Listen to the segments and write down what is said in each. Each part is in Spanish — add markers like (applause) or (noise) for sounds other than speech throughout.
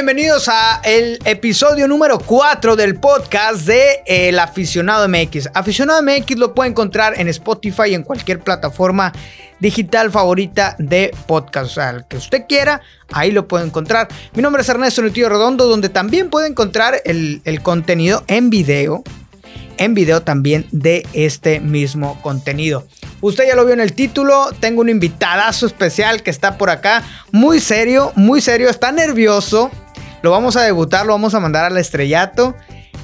Bienvenidos a el episodio número 4 del podcast de El Aficionado MX. Aficionado MX lo puede encontrar en Spotify y en cualquier plataforma digital favorita de podcast. O sea, el que usted quiera, ahí lo puede encontrar. Mi nombre es Ernesto Nutillo Redondo, donde también puede encontrar el, el contenido en video. En video también de este mismo contenido. Usted ya lo vio en el título, tengo un invitadazo especial que está por acá, muy serio, muy serio, está nervioso. Lo vamos a debutar, lo vamos a mandar al estrellato.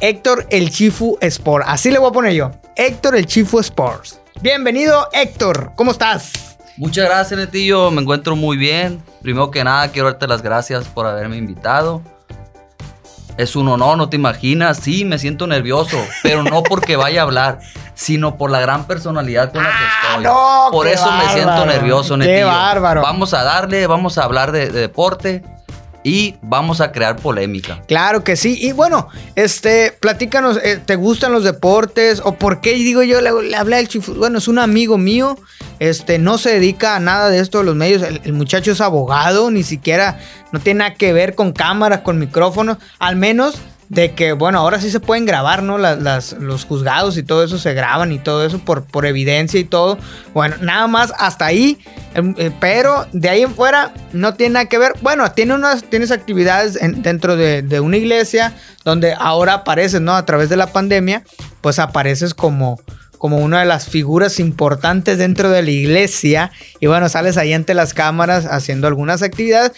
Héctor el Chifu Sport, así le voy a poner yo. Héctor el Chifu Sports. Bienvenido Héctor, ¿cómo estás? Muchas gracias, Netillo. Me encuentro muy bien. Primero que nada, quiero darte las gracias por haberme invitado. Es un honor, no te imaginas. Sí, me siento nervioso, pero no porque vaya a hablar, sino por la gran personalidad con la que Ah, estoy. no, por qué eso me siento nervioso, qué Netillo. bárbaro. Vamos a darle, vamos a hablar de, de deporte y vamos a crear polémica. Claro que sí. Y bueno, este, platícanos, eh, ¿te gustan los deportes? ¿O por qué digo yo, le, hablé al chifu? Bueno, es un amigo mío, este, no se dedica a nada de esto de los medios. El, el muchacho es abogado, ni siquiera, no tiene nada que ver con cámaras, con micrófonos, al menos de que, bueno, ahora sí se pueden grabar, ¿no? Las, los juzgados y todo eso se graban y todo eso por, por evidencia y todo. Bueno, nada más hasta ahí, em, eh, pero de ahí en fuera no tiene nada que ver. Bueno, tiene unas tienes actividades en- dentro de, de una iglesia donde ahora apareces, ¿no? A través de la pandemia, pues apareces como como una de las figuras importantes dentro de la iglesia y bueno, sales ahí ante las cámaras haciendo algunas actividades.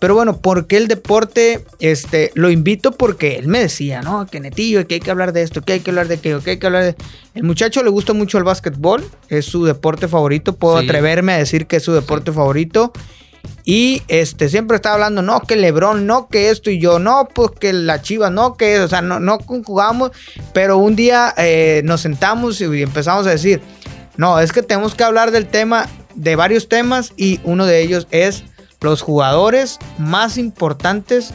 Pero bueno, ¿por qué el deporte? Este, lo invito porque él me decía, ¿no? Que netillo, que hay que hablar de esto, que hay que hablar de aquello, que hay que hablar de... El muchacho le gusta mucho el básquetbol, es su deporte favorito, puedo Sí. atreverme a decir que es su deporte favorito. Y este, siempre está hablando, no, que Lebron, no, que esto y yo, no, pues que la Chiva, no, que eso, o sea, no, no conjugamos, pero un día eh, nos sentamos y empezamos a decir, no, es que tenemos que hablar del tema, de varios temas, y uno de ellos es los jugadores más importantes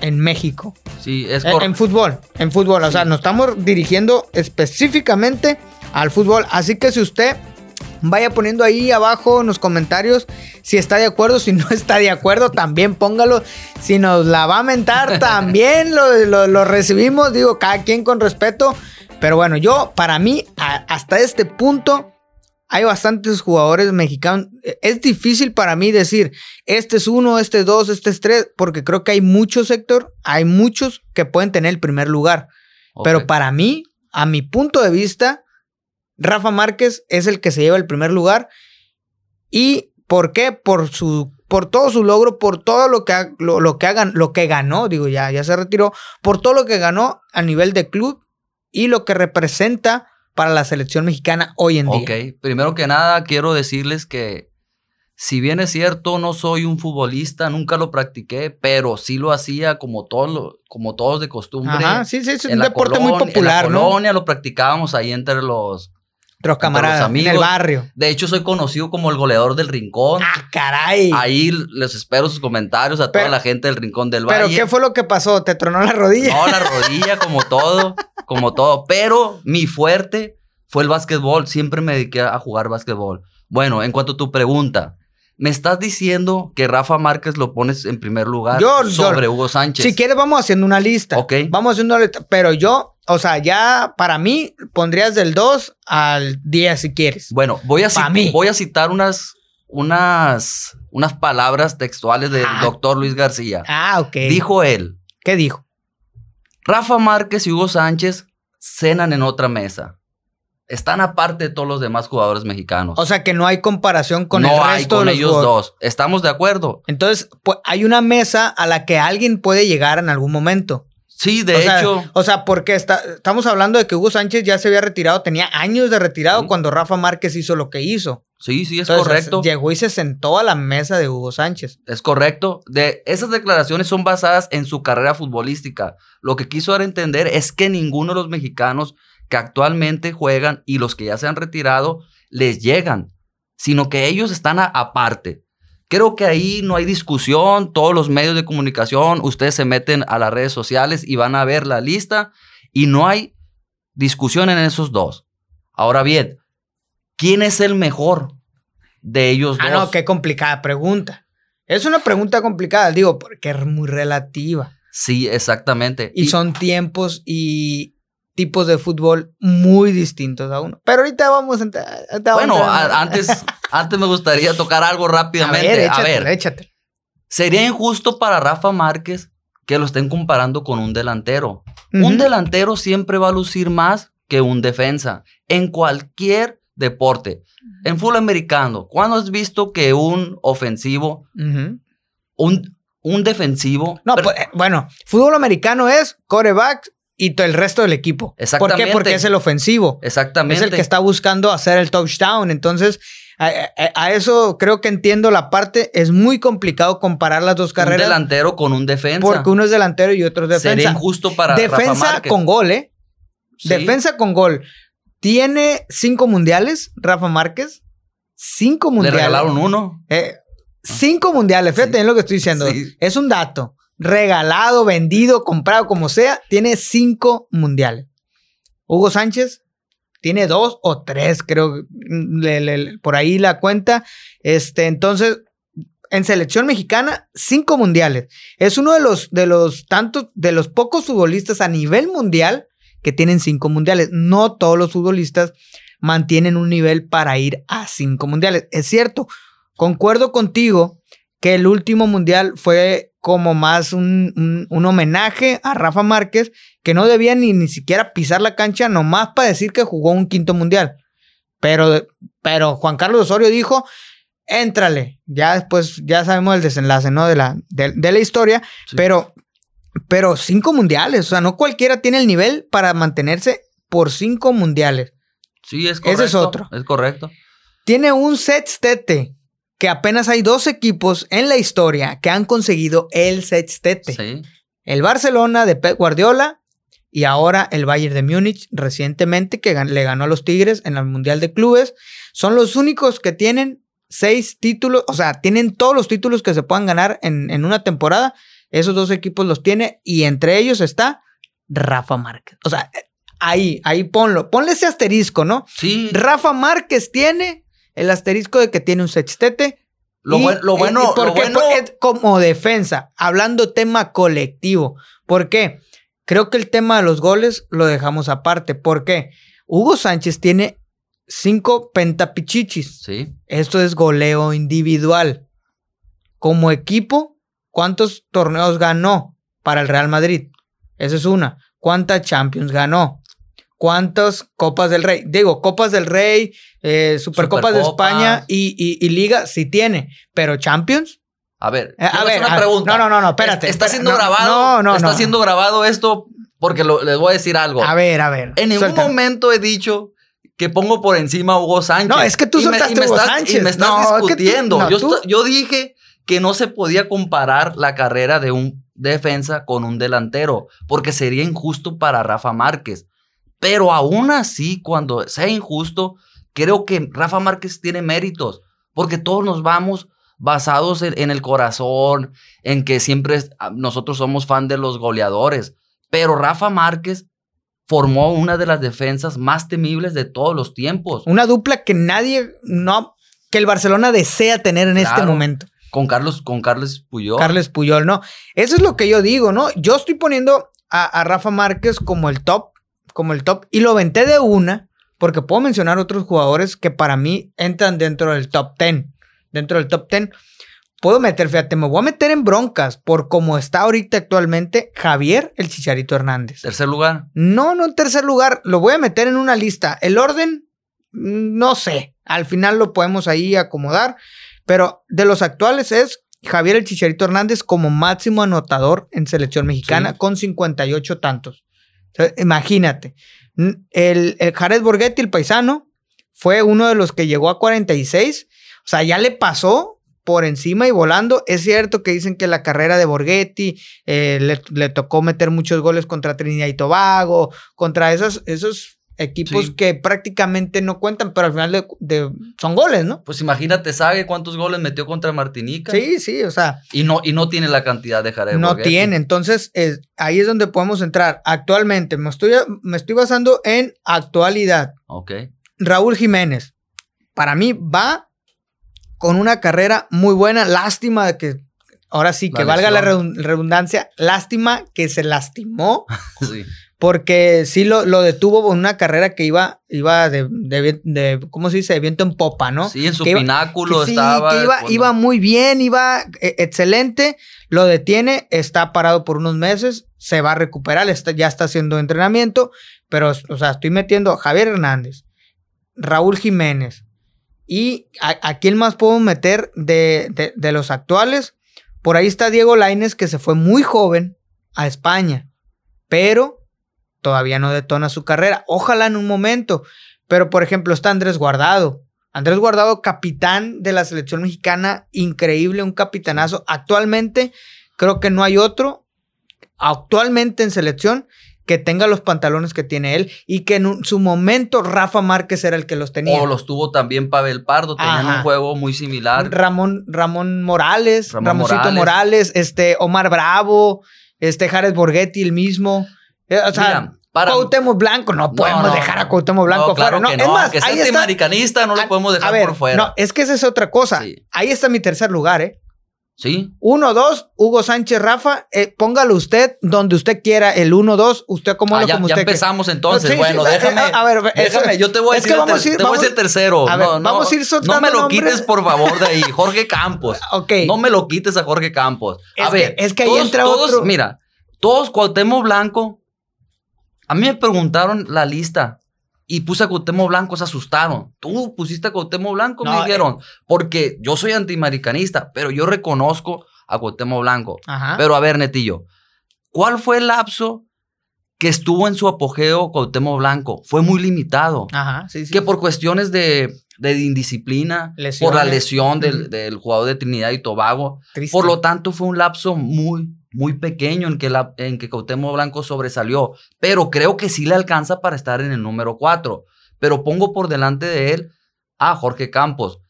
en México. Sí, es En, cor- en fútbol, en fútbol. O sea, nos estamos dirigiendo específicamente al fútbol. Así que si usted vaya poniendo ahí abajo en los comentarios si está de acuerdo, si no (laughs) está de acuerdo, también póngalo. Si nos la va a mentar, (laughs) también lo, lo- lo recibimos. Digo, cada quien con respeto. Pero bueno, yo, para mí, a- hasta este punto, hay bastantes jugadores mexicanos. Es difícil para mí decir, este es uno, este es dos, este es tres, porque creo que hay muchos, sector, hay muchos que pueden tener el primer lugar. Pero para mí, a mi punto de vista, Rafa Márquez es el que se lleva el primer lugar. ¿Y por qué? Por su por todo su logro, por todo lo que ha- lo, lo que hagan, lo que ganó, digo, ya, ya se retiró, por todo lo que ganó a nivel de club y lo que representa para la selección mexicana hoy en día. Ok, primero que nada quiero decirles que si bien es cierto, no soy un futbolista, nunca lo practiqué, pero sí lo hacía como todos, lo- como todos de costumbre. Ajá, sí, sí, es un deporte muy popular, En la ¿no? colonia lo practicábamos ahí entre los... Entre camaradas, en el amigos. barrio. De hecho, soy conocido como el goleador del rincón. ¡Ah, caray! Ahí les espero sus comentarios a Pero- toda la gente del rincón del ¿Pero valle. qué fue lo que pasó? ¿Te tronó la rodilla? No, la rodilla, como todo, como todo. Pero mi fuerte fue el básquetbol. Siempre me dediqué a jugar básquetbol. Bueno, en cuanto a tu pregunta, me estás diciendo que Rafa Márquez lo pones en primer lugar Yo- yo- sobre Hugo Sánchez. Si quieres, vamos haciendo una lista. Ok. Vamos haciendo una lista. Pero yo, o sea, ya para mí pondrías del 2 al 10 si quieres. Bueno, voy a, Pa' cit- mí. voy a citar unas, unas, unas palabras textuales del Ah. doctor Luis García. Ah, ok. Dijo él, ¿Qué dijo? Rafa Márquez y Hugo Sánchez cenan en otra mesa. Están aparte de todos los demás jugadores mexicanos. O sea, que no hay comparación con no el hay resto con de los ellos jugadores. dos. ¿Estamos de acuerdo? Entonces, pues, hay una mesa a la que alguien puede llegar en algún momento. Sí, de o sea, hecho. O sea, porque está, estamos hablando de que Hugo Sánchez ya se había retirado, tenía años de retirado Sí. cuando Rafa Márquez hizo lo que hizo. Sí, sí, es Entonces, correcto. Llegó y se sentó a la mesa de Hugo Sánchez. Es correcto. De, esas declaraciones son basadas en su carrera futbolística. Lo que quiso dar a entender es que ninguno de los mexicanos que actualmente juegan y los que ya se han retirado les llegan, sino que ellos están aparte. Creo que ahí no hay discusión, todos los medios de comunicación, ustedes se meten a las redes sociales y van a ver la lista y no hay discusión en esos dos. Ahora bien, ¿quién es el mejor de ellos Ah, dos? no, qué complicada pregunta. Es una pregunta complicada, digo, porque es muy relativa. Sí, exactamente. Y, son tiempos y tipos de fútbol muy distintos a uno. Pero ahorita vamos a entrar. Bueno, antes, (laughs) antes me gustaría tocar algo rápidamente. A ver, échate, Sería injusto para Rafa Márquez que lo estén comparando con un delantero. Un delantero siempre va a lucir más que un defensa en cualquier deporte. En fútbol americano, ¿cuándo has visto que un ofensivo, un, un defensivo... No, pues, eh, bueno, fútbol americano es coreback y todo el resto del equipo. Exactamente. ¿Por qué? Porque es el ofensivo. Exactamente. Es el que está buscando hacer el touchdown. Entonces, a, eso creo que entiendo la parte. Es muy complicado comparar las dos carreras. Un delantero con un defensa. Porque uno es delantero y otro es defensa. Sería injusto para Defensa con gol, ¿eh? Defensa con gol. Tiene cinco mundiales, Rafa Márquez. Cinco mundiales. Le regalaron uno. Eh, cinco mundiales, fíjate en lo que estoy diciendo. Es un dato. Regalado, vendido, comprado, como sea, tiene cinco mundiales. Hugo Sánchez tiene dos o tres, creo, por ahí la cuenta. Este, entonces, en selección mexicana, cinco mundiales. Es uno de los, de los tantos, de los pocos futbolistas a nivel mundial que tienen cinco mundiales. No todos los futbolistas mantienen un nivel para ir a cinco mundiales. Es cierto, concuerdo contigo que el último mundial fue como más un, homenaje a Rafa Márquez, que no debía ni, ni siquiera pisar la cancha nomás para decir que jugó un quinto mundial. Pero, pero Juan Carlos Osorio dijo, éntrale. Ya después, ya sabemos el desenlace, ¿no? De la, de, la historia, pero pero cinco mundiales, o sea, no cualquiera tiene el nivel para mantenerse por cinco mundiales. Sí, es correcto. Ese es otro. Es correcto. Tiene un sextete, que apenas hay dos equipos en la historia que han conseguido el sextete. Sí. El Barcelona de Pep Guardiola y ahora el Bayern de Múnich recientemente que le ganó a los Tigres en el Mundial de Clubes. Son los únicos que tienen seis títulos, o sea, tienen todos los títulos que se puedan ganar en, en una temporada esos dos equipos los tiene y entre ellos está Rafa Márquez. O sea, ahí, ahí ponlo. Ponle ese asterisco, ¿no? Sí. Rafa Márquez tiene el asterisco de que tiene un sextete. Lo, bueno, lo bueno, como defensa, hablando tema colectivo. ¿Por qué? Creo que el tema de los goles lo dejamos aparte. ¿Por qué? Hugo Sánchez tiene cinco pentapichichis. Sí. Esto es goleo individual. Como equipo, ¿Cuántos torneos ganó para el Real Madrid? Esa es una. ¿Cuántas Champions ganó? ¿Cuántas Copas del Rey? Digo, Copas del Rey, eh, Supercopas de España y, Liga sí tiene, pero Champions. A ver, eh, a ver, una pregunta. No, no, no, no, espérate. Está siendo grabado. No, no, Está siendo grabado esto porque les voy a decir algo. A ver, a ver. En ningún momento he dicho que pongo por encima a Hugo Sánchez. No, es que tú soltaste a Hugo Sánchez. Y me estás discutiendo. yo, yo dije que no se podía comparar la carrera de un defensa con un delantero, porque sería injusto para Rafa Márquez. Pero aún así, cuando sea injusto, creo que Rafa Márquez tiene méritos, porque todos nos vamos basados en, el corazón, en que siempre nosotros somos fan de los goleadores. Pero Rafa Márquez formó una de las defensas más temibles de todos los tiempos. Una dupla que nadie, no, que el Barcelona desea tener en este momento. Con Carlos, con Carles Puyol. Carles Puyol, no. Eso es lo que yo digo, ¿no? Yo estoy poniendo a, Rafa Márquez como el top, como el top, y lo venté de una, porque puedo mencionar otros jugadores que para mí entran dentro del top 10. Dentro del top 10. Puedo meter, fíjate, me voy a meter en broncas por cómo está ahorita actualmente Javier el Chicharito Hernández. ¿Tercer lugar? No, no en tercer lugar. Lo voy a meter en una lista. El orden, mm, no sé. Al final lo podemos ahí acomodar. Pero de los actuales es Javier el Chicharito Hernández como máximo anotador en selección mexicana con 58 tantos. Imagínate. El, el Jared Borghetti, el paisano, fue uno de los que llegó a 46. O sea, ya le pasó por encima y volando. Es cierto que dicen que la carrera de Borghetti eh, le, tocó meter muchos goles contra Trinidad y Tobago, contra esos equipos que prácticamente no cuentan, pero al final de, son goles, ¿no? Pues imagínate, ¿sabe cuántos goles metió contra Martinica? Sí, sí, o sea. Y no, y no tiene la cantidad de Jared No tiene, entonces ahí es donde podemos entrar. Actualmente, me estoy, me estoy basando en actualidad. Ok. Raúl Jiménez, para mí va con una carrera muy buena. Lástima de que ahora sí, que La valga la redundancia, lástima que se lastimó, (laughs) Sí. Porque sí lo, lo detuvo en una carrera que iba, iba de, de, de- ¿cómo se dice? De viento en popa, ¿no? Sí, en su Que iba- pináculo que sí, estaba. que iba, iba muy bien, iba eh, excelente, lo detiene, está parado por unos meses, se va a recuperar, está, ya está haciendo entrenamiento, pero, o sea, estoy metiendo a Javier Hernández, Raúl Jiménez, y a, a quién más puedo meter de, de- de los actuales. Por ahí está Diego Laines, que se fue muy joven a España, pero todavía no detona su carrera. Ojalá en un momento. Pero, por ejemplo, está Andrés Guardado. Andrés Guardado, capitán de la selección mexicana, increíble, un capitanazo. Actualmente, creo que no hay otro, actualmente en selección, que tenga los pantalones que tiene él y que en un- su momento Rafa Márquez era el que los tenía. O los tuvo también Pavel Pardo, tenían Ajá. un juego muy similar. Ramón, Ramón Morales, Ramón Ramoncito Morales. Morales. este, Omar Bravo, este, Jared Borghetti, el mismo. Eh, O sea, Mira, para- Cuauhtémoc Blanco, no podemos no, dejar a no. Cuauhtémoc Blanco No, claro fuera. No, que es no, más, que sea ahí está. no lo podemos dejar a ver, por fuera. No, es que esa es otra cosa. Sí. Ahí está mi tercer lugar, ¿eh? Sí, Uno, dos, Hugo Sánchez Rafa, eh, póngalo usted donde usted quiera, el uno, dos, usted como Ah, lo ya, como ya usted quiera. empezamos entonces. Sí, sí, bueno, eh, déjame. a ver, déjame, yo te voy a es decir, que vamos a ir- te voy a vamos- decir el tercero. a ver, no, no, vamos a ir No soltando me lo nombres. quites, por favor, de ahí. Jorge Campos. (laughs) Ok. No me lo quites a Jorge Campos. A Es que- ver, es que ahí todos, entra todos, otro- Mira, todos Cuauhtémoc Blanco. A mí me preguntaron la lista y puse a Cuauhtémoc Blanco, se asustaron. Tú pusiste a Cuauhtémoc Blanco, No, me eh. dijeron. Porque yo soy antimaricanista, pero yo reconozco a Cuauhtémoc Blanco. Ajá. Pero a ver, Netillo, ¿cuál fue el lapso que estuvo en su apogeo Cuauhtémoc Blanco? Fue muy limitado. Ajá, sí, sí. Que por cuestiones de, de indisciplina, Lesiones. por la lesión del, del jugador de Trinidad y Tobago, Triste. por lo tanto fue un lapso muy, muy pequeño en que, la, en que Cuauhtémoc Blanco sobresalió. Pero creo que sí le alcanza para estar en el número 4. Pero pongo por delante de él a Jorge Campos.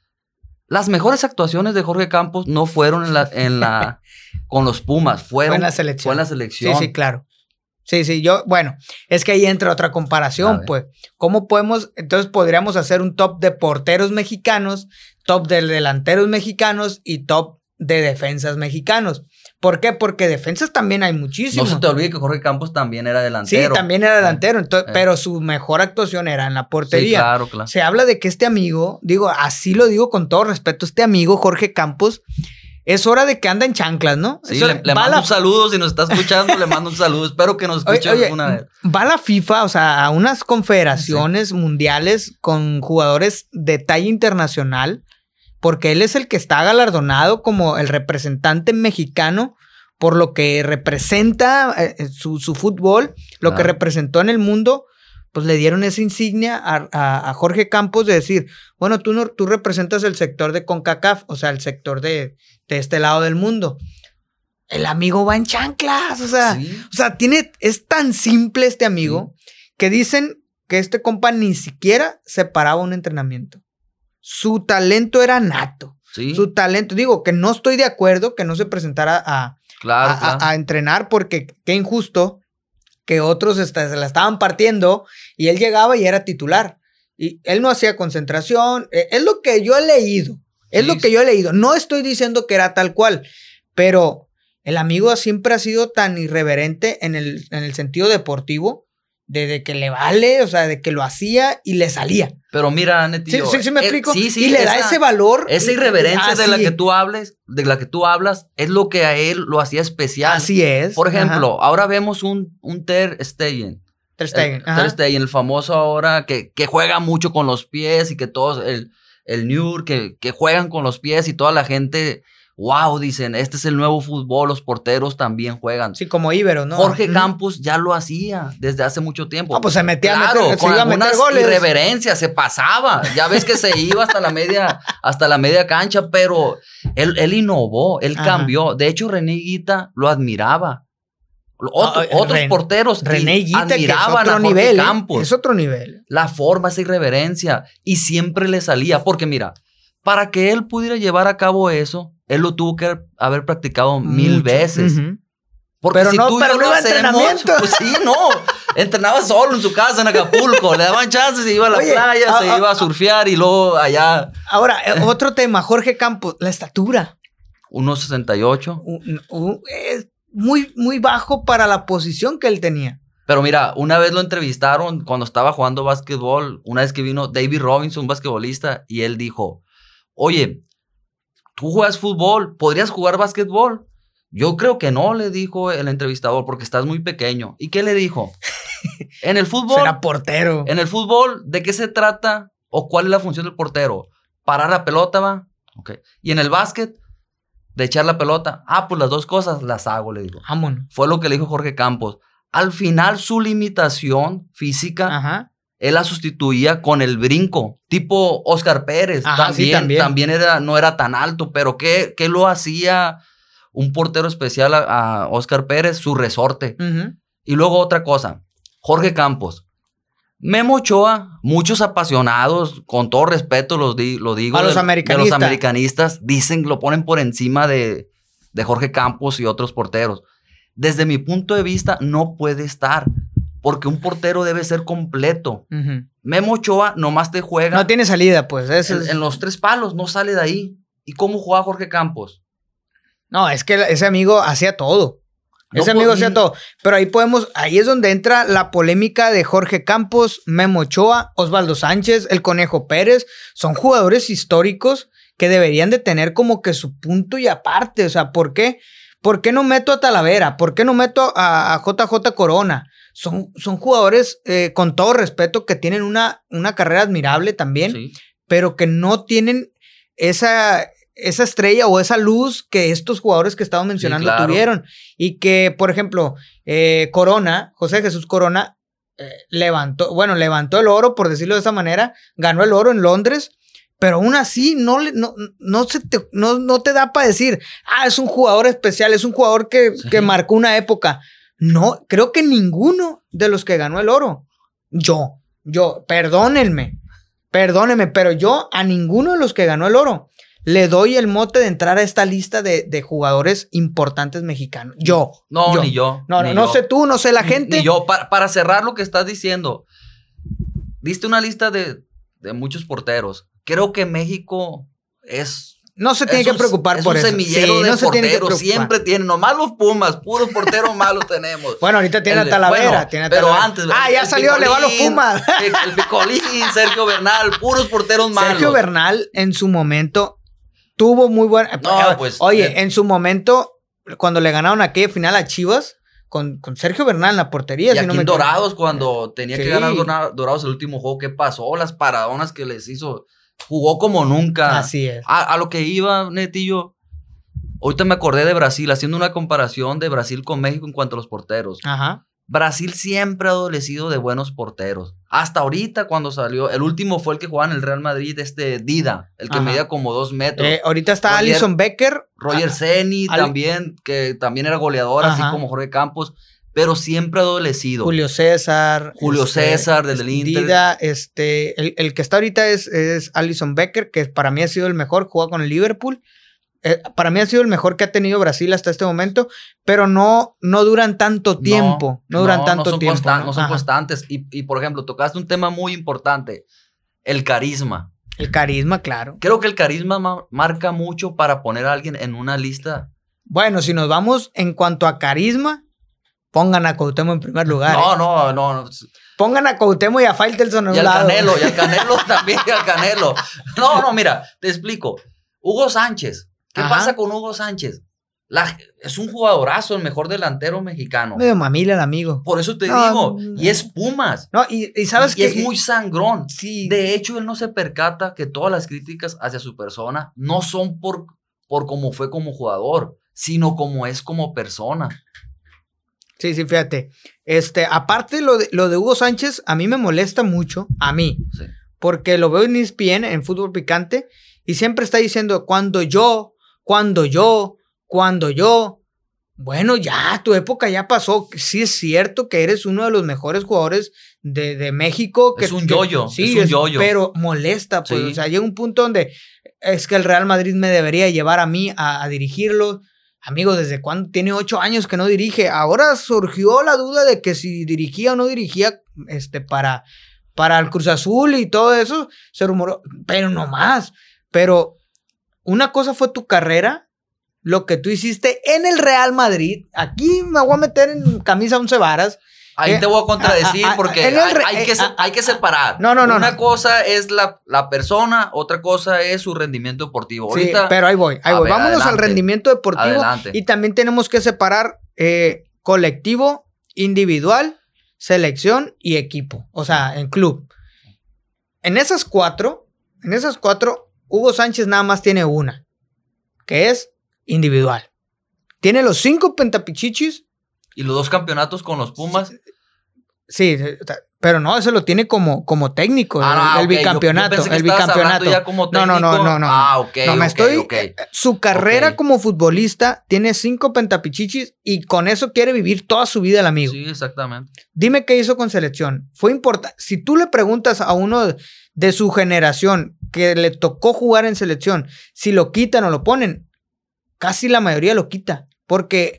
Las mejores actuaciones de Jorge Campos no fueron en la, en la, (laughs) con los Pumas, fueron Fue en la selección. fue en la Sí, selección. sí, claro. Sí, sí, yo, bueno, es que ahí entra otra comparación, pues. ¿Cómo podemos, entonces podríamos hacer un top de porteros mexicanos, top de delanteros mexicanos y top de defensas mexicanos? ¿Por qué? Porque defensas también hay No muchísimos. se te olvide que Jorge Campos también era Sí, delantero. también era delantero, entonces, Eh. pero su mejor actuación era en la Sí, portería. claro, claro. Se habla de que este amigo, digo, así lo digo con todo respeto, este amigo Jorge Campos, es hora de que anda en chanclas, ¿no? Sí, le, a mando la- un saludo. Si nos está escuchando, le mando un saludo. Espero que nos (laughs) escuche oye, alguna vez. va la FIFA, o sea, a unas confederaciones mundiales con jugadores de talla internacional, porque él es el que está galardonado como el representante mexicano por lo que representa eh, eh, su, su fútbol, lo que Claro. representó en el mundo, pues le dieron esa insignia a, a- a Jorge Campos de decir, bueno, tú, no, tú representas el sector de CONCACAF, o sea, el sector de, de este lado del mundo. El amigo va en chanclas, o sea, Sí. o sea, tiene, es tan simple este amigo que dicen que este compa ni siquiera se paraba un entrenamiento. Su talento era nato. Sí, Su talento, digo que no estoy de acuerdo que no se presentara a, claro, a- a- claro. a entrenar porque qué injusto que otros se la estaban partiendo y él llegaba y era titular. Y él no hacía concentración. eh, Es lo que yo he leído. Es Sí, lo que yo he leído. No estoy diciendo que era tal cual, pero el amigo siempre ha sido tan irreverente en el, en el sentido deportivo, de, de que le vale, o sea, de que lo hacía y le salía. Pero mira, Sí, Netillo. sí, sí me eh, explico. sí, sí, y le da ese valor. Esa irreverencia de la que tú hables, de la que tú hablas, es lo que a él lo hacía especial. Así es. Por Ajá. ejemplo, ahora vemos un, un Ter Stegen. Ter Stegen, El. Ter Stegen, el famoso ahora que, que juega mucho con los pies y que todos, el, el Nur, que, que juegan con los pies y toda la gente, wow, dicen, este es el nuevo fútbol, los porteros también juegan. Sí, como Ibero, ¿no? Jorge. Campos ya lo hacía desde hace mucho tiempo. Ah, pues se metía a meter- se con iba a meter algunas goles. irreverencias, se pasaba. Ya ves que se iba hasta la media, hasta la media cancha, pero él, él innovó, él Ajá. cambió. De hecho, René Guita lo admiraba. Otro- Ah, otros Ren- porteros René Guita, que es admiraban otro a Jorge nivel. ¿eh? Campos. Es otro nivel. La forma, esa irreverencia. Y siempre le salía. Porque mira, para que él pudiera llevar a cabo eso, él lo tuvo que haber practicado mil veces. Porque Pero si no- tú pero yo no lo hacemos, pues sí, no. (laughs) Entrenaba solo en su casa en Acapulco. Le daban chances, se iba a la Oye, playa, ah, se ah, iba a surfear y luego allá. Ahora, eh, otro tema, Jorge Campos, la estatura. 1.68. Un- un- es muy, muy bajo para la posición que él tenía. Pero mira, una vez lo entrevistaron cuando estaba jugando básquetbol, una vez que vino David Robinson, un basquetbolista, y él dijo, oye, tú juegas fútbol, ¿podrías jugar básquetbol? Yo creo que no, le dijo el entrevistador, porque estás muy pequeño. ¿Y qué le dijo? en el fútbol, Será portero. en el fútbol, ¿de qué se trata o cuál es la función del portero? Parar la pelota, va. Ok. Y en el básquet, de echar la pelota. Ah, pues las dos cosas las hago, le digo. Vámonos. Fue lo que le dijo Jorge Campos. Al final, su limitación física, Ajá. Él la sustituía con el brinco, tipo Oscar Pérez. Ajá, sí, también, también. era, no era tan alto, pero ¿qué, qué lo hacía un portero especial a, a Oscar Pérez? Su resorte. Y luego otra cosa, Jorge Campos. Memo Ochoa, muchos apasionados, con todo respeto los di- lo digo, A los de- de americanistas. los americanistas, dicen, lo ponen por encima de, de Jorge Campos y otros porteros. Desde mi punto de vista, no puede estar, porque un portero debe ser completo. Ujú. Memo Ochoa nomás te juega No tiene salida, pues. eso es- en los tres palos, no sale de ahí. ¿Y cómo juega Jorge Campos? No, es que ese amigo hacía todo. No ese amigo hacía todo. Pero ahí podemos, ahí es donde entra la polémica de Jorge Campos, Memo Ochoa, Osvaldo Sánchez, el Conejo Pérez. Son jugadores históricos que deberían de tener como que su punto y aparte. O sea, ¿por qué? ¿Por qué no meto a Talavera? ¿Por qué no meto a, a JJ Corona? Son, son jugadores, eh, con todo respeto, que tienen una, una carrera admirable también Sí. pero que no tienen esa, esa estrella o esa luz que estos jugadores que estaba mencionando claro. tuvieron. Y que, por ejemplo, eh, Corona, José Jesús Corona, eh, levantó, bueno, levantó el oro, por decirlo de esa manera, ganó el oro en Londres. Pero aún así no, le- no, no, se te, no, no te da para decir, ah, es un jugador especial, es un jugador que, Sí. que marcó una época. No, creo que ninguno de los que ganó el oro. Yo, yo, perdónenme, perdónenme, pero yo a ninguno de los que ganó el oro le doy el mote de entrar a esta lista de, de jugadores importantes mexicanos. Yo. No, yo. ni yo. No, ni no, no sé tú, no sé la gente. Ni yo, Pa- para cerrar lo que estás diciendo, diste una lista de, de muchos porteros. Creo que México es. No se tiene es que un- preocupar es por un eso. semillero Sí, de no se tiene que. Siempre tienen, nomás los Pumas, puros porteros malos tenemos. (laughs) Bueno, ahorita tiene a Talavera. bueno, tiene a pero Talavera. antes. Ah, ya salió, le va a los Picolín, Pumas. (laughs) El, Picolín, Sergio Bernal, puros porteros malos. Sergio Bernal en su momento tuvo muy buena. No, pues, Oye, eh. en su momento, cuando le ganaron aquella final a Chivas, con, con Sergio Bernal en la portería. Y si aquí no en me. Dorados, cuando tenía Sí. que ganar Dora- Dorados el último juego, ¿qué pasó? Las paradonas que les hizo. Jugó como nunca. Así es. A, a lo que iba, Netillo. Ahorita me acordé de Brasil, haciendo una comparación de Brasil con México en cuanto a los porteros. Ajá. Brasil siempre ha adolecido de buenos porteros. Hasta ahorita, cuando salió, el último fue el que jugaba en el Real Madrid, este Dida, el que Ajá. medía como dos metros. Eh, ahorita está Roger- Alison Becker. Roger Ah, Ceni al- también, que también era goleador, así como Jorge Campos, pero siempre ha adolecido. Julio César. Julio César, del este, Inter. Dida, este, el, el que está ahorita es, es Alison Becker, que para mí ha sido el mejor, juega con el Liverpool. Eh, para mí ha sido el mejor que ha tenido Brasil hasta este momento, pero no, no duran tanto tiempo. No, duran tanto son tiempo. constan- ¿no? no son Ajá. constantes. Y, y, por ejemplo, tocaste un tema muy importante, el carisma. El carisma, claro. Creo que el carisma ma- marca mucho para poner a alguien en una lista. Bueno, si nos vamos en cuanto a carisma, pongan a Cuauhtémoc en primer lugar. No, ¿eh? no, no. no. Pongan a Cuauhtémoc y a Faitelson en Y un al lado. Canelo, y al (laughs) Canelo también, y al Canelo. No, no, mira, te explico. Hugo Sánchez. ¿Qué Ajá. pasa con Hugo Sánchez? La- es un jugadorazo, el mejor delantero mexicano. Medio mamila el amigo. Por eso te No, digo, no. y es Pumas. No, y, y sabes y que es muy sangrón. Sí. De hecho, él no se percata que todas las críticas hacia su persona no son por, por cómo fue como jugador, sino como es como persona. Sí, sí, fíjate. Este, aparte lo de, lo de Hugo Sánchez, a mí me molesta mucho, a mí, Sí. porque lo veo en ESPN, en Fútbol Picante, y siempre está diciendo, cuando yo, cuando yo, cuando yo. Bueno, ya, tu época ya pasó. Sí es cierto que eres uno de los mejores jugadores de, de México. Que, Es un yoyo, Sí, es un yoyo. pero molesta, pues. Sí. O sea, llega un punto donde es que el Real Madrid me debería llevar a mí a, a dirigirlo. Amigo, ¿desde cuándo? Tiene ocho años que no dirige. Ahora surgió la duda de que si dirigía o no dirigía este, para, para el Cruz Azul y todo eso. Se rumoró, pero no más. Pero una cosa fue tu carrera lo que tú hiciste en el Real Madrid. Aquí me voy a meter en camisa once varas. Ahí Eh, te voy a contradecir ah, ah, porque en el hay, re- hay que, eh, ah, hay que separar. No, no, no, Una no. cosa es la, la persona, otra cosa es su rendimiento deportivo. Sí, Ahorita, pero ahí voy, ahí voy. ver, Vámonos al rendimiento deportivo. Adelante. Y también tenemos que separar eh, colectivo, individual, selección y equipo. O sea, en club. En esas cuatro, en esas cuatro, Hugo Sánchez nada más tiene una, que es individual. Tiene los cinco pentapichichis, y los dos campeonatos con los Pumas. sí, pero no, eso lo tiene como, como técnico, Ah, el, yo- yo bicampeonato, el bicampeonato. ya como No, no, no, no, no. Ah, ok, no, me estoy. Su carrera como futbolista tiene cinco pentapichichis y con eso quiere vivir toda su vida el amigo. Sí, exactamente. Dime qué hizo con selección. Fue importante. Si tú le preguntas a uno de su generación que le tocó jugar en selección, si lo quitan o lo ponen, casi la mayoría lo quita. Porque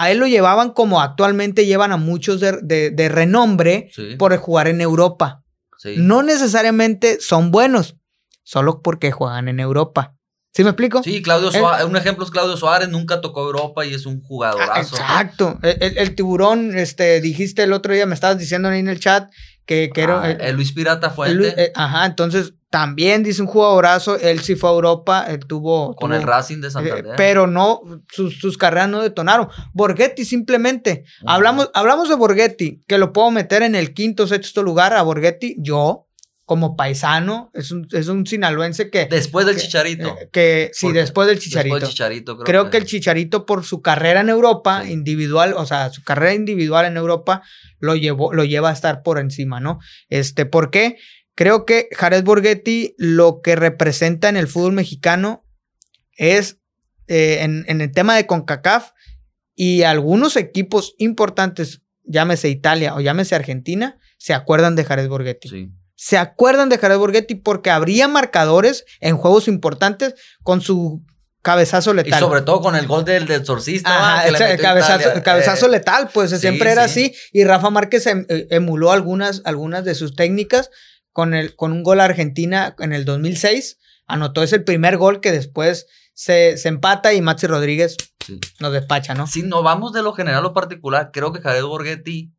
a él lo llevaban como actualmente llevan a muchos de, de- de renombre Sí, por jugar en Europa. sí. No necesariamente son buenos, solo porque juegan en Europa. ¿Sí me explico? Sí, Claudio Él- Suárez, un ejemplo es Claudio Suárez, nunca tocó Europa y es un Ah, jugadorazo. exacto. El, el- el tiburón, este, dijiste el otro día, me estabas diciendo ahí en el chat que, que era. Ah, eh, el Luis Pirata el- Fuente eh, ajá, entonces también dice un jugadorazo. Él sí fue a Europa, él tuvo. con tuvo- el Racing de eh, Santander. pero no, sus, sus carreras no detonaron. Borghetti simplemente. Hablamos, hablamos de Borghetti, que lo puedo meter en el quinto, sexto lugar a Borghetti. Yo, como paisano, es un, es un sinaloense que. Después del que- Chicharito. eh, que sí, Porque después del Chicharito. Después del Chicharito, creo, Creo que el Chicharito por su carrera en Europa, Sí. individual, o sea, su carrera individual en Europa lo llevó, lo lleva a estar por encima, ¿no? Este, ¿por qué? Creo que Jared Borghetti lo que representa en el fútbol mexicano es eh, en, en el tema de CONCACAF y algunos equipos importantes, llámese Italia o llámese Argentina, se acuerdan de Jared Borghetti Sí. se acuerdan de Jared Borghetti porque habría marcadores en juegos importantes con su cabezazo Y letal. sobre todo con el gol del, exorcista. Ajá, el, cabezazo, Italia. el cabezazo Eh, letal, pues sí, siempre era sí. así. Y Rafa Márquez em- eh, emuló algunas, algunas de sus técnicas con, el, con un gol a Argentina en el 2006. Anotó ese primer gol que después se, se empata y Maxi Rodríguez sí. nos despacha, ¿no? Si no vamos de lo general a lo particular, creo que Jared Borghetti,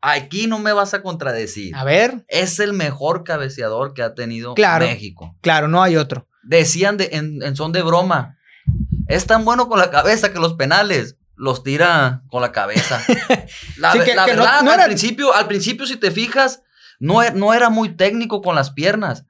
aquí no me vas a contradecir. A ver, Es el mejor cabeceador que ha tenido Claro. México. claro, no hay otro. Decían de, en, en son de broma, es tan bueno con la cabeza que los penales los tira con la cabeza. (laughs) La, Sí, que- la que no- verdad, no al, era- principio, al principio, si te fijas, no, e- no era muy técnico con las piernas.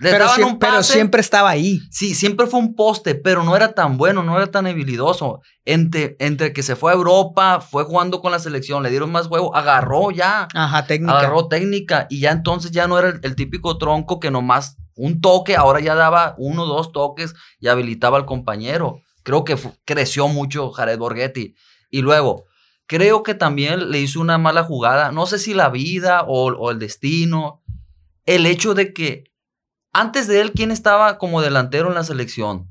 Pero, daban siem- un pero pase, siempre estaba ahí. Sí, siempre fue un poste, pero no era tan bueno, no era tan habilidoso. Entre, entre que se fue a Europa, fue jugando con la selección, le dieron más juego, agarró ya, Ajá, técnica. agarró técnica y ya entonces ya no era el, el típico tronco que nomás un toque, ahora ya daba uno, dos toques y habilitaba al compañero. Creo que creció mucho Jared Borghetti. Y luego, creo que también le hizo una mala jugada, no sé si la vida o, o el destino, el hecho de que antes de él, ¿quién estaba como delantero en la selección?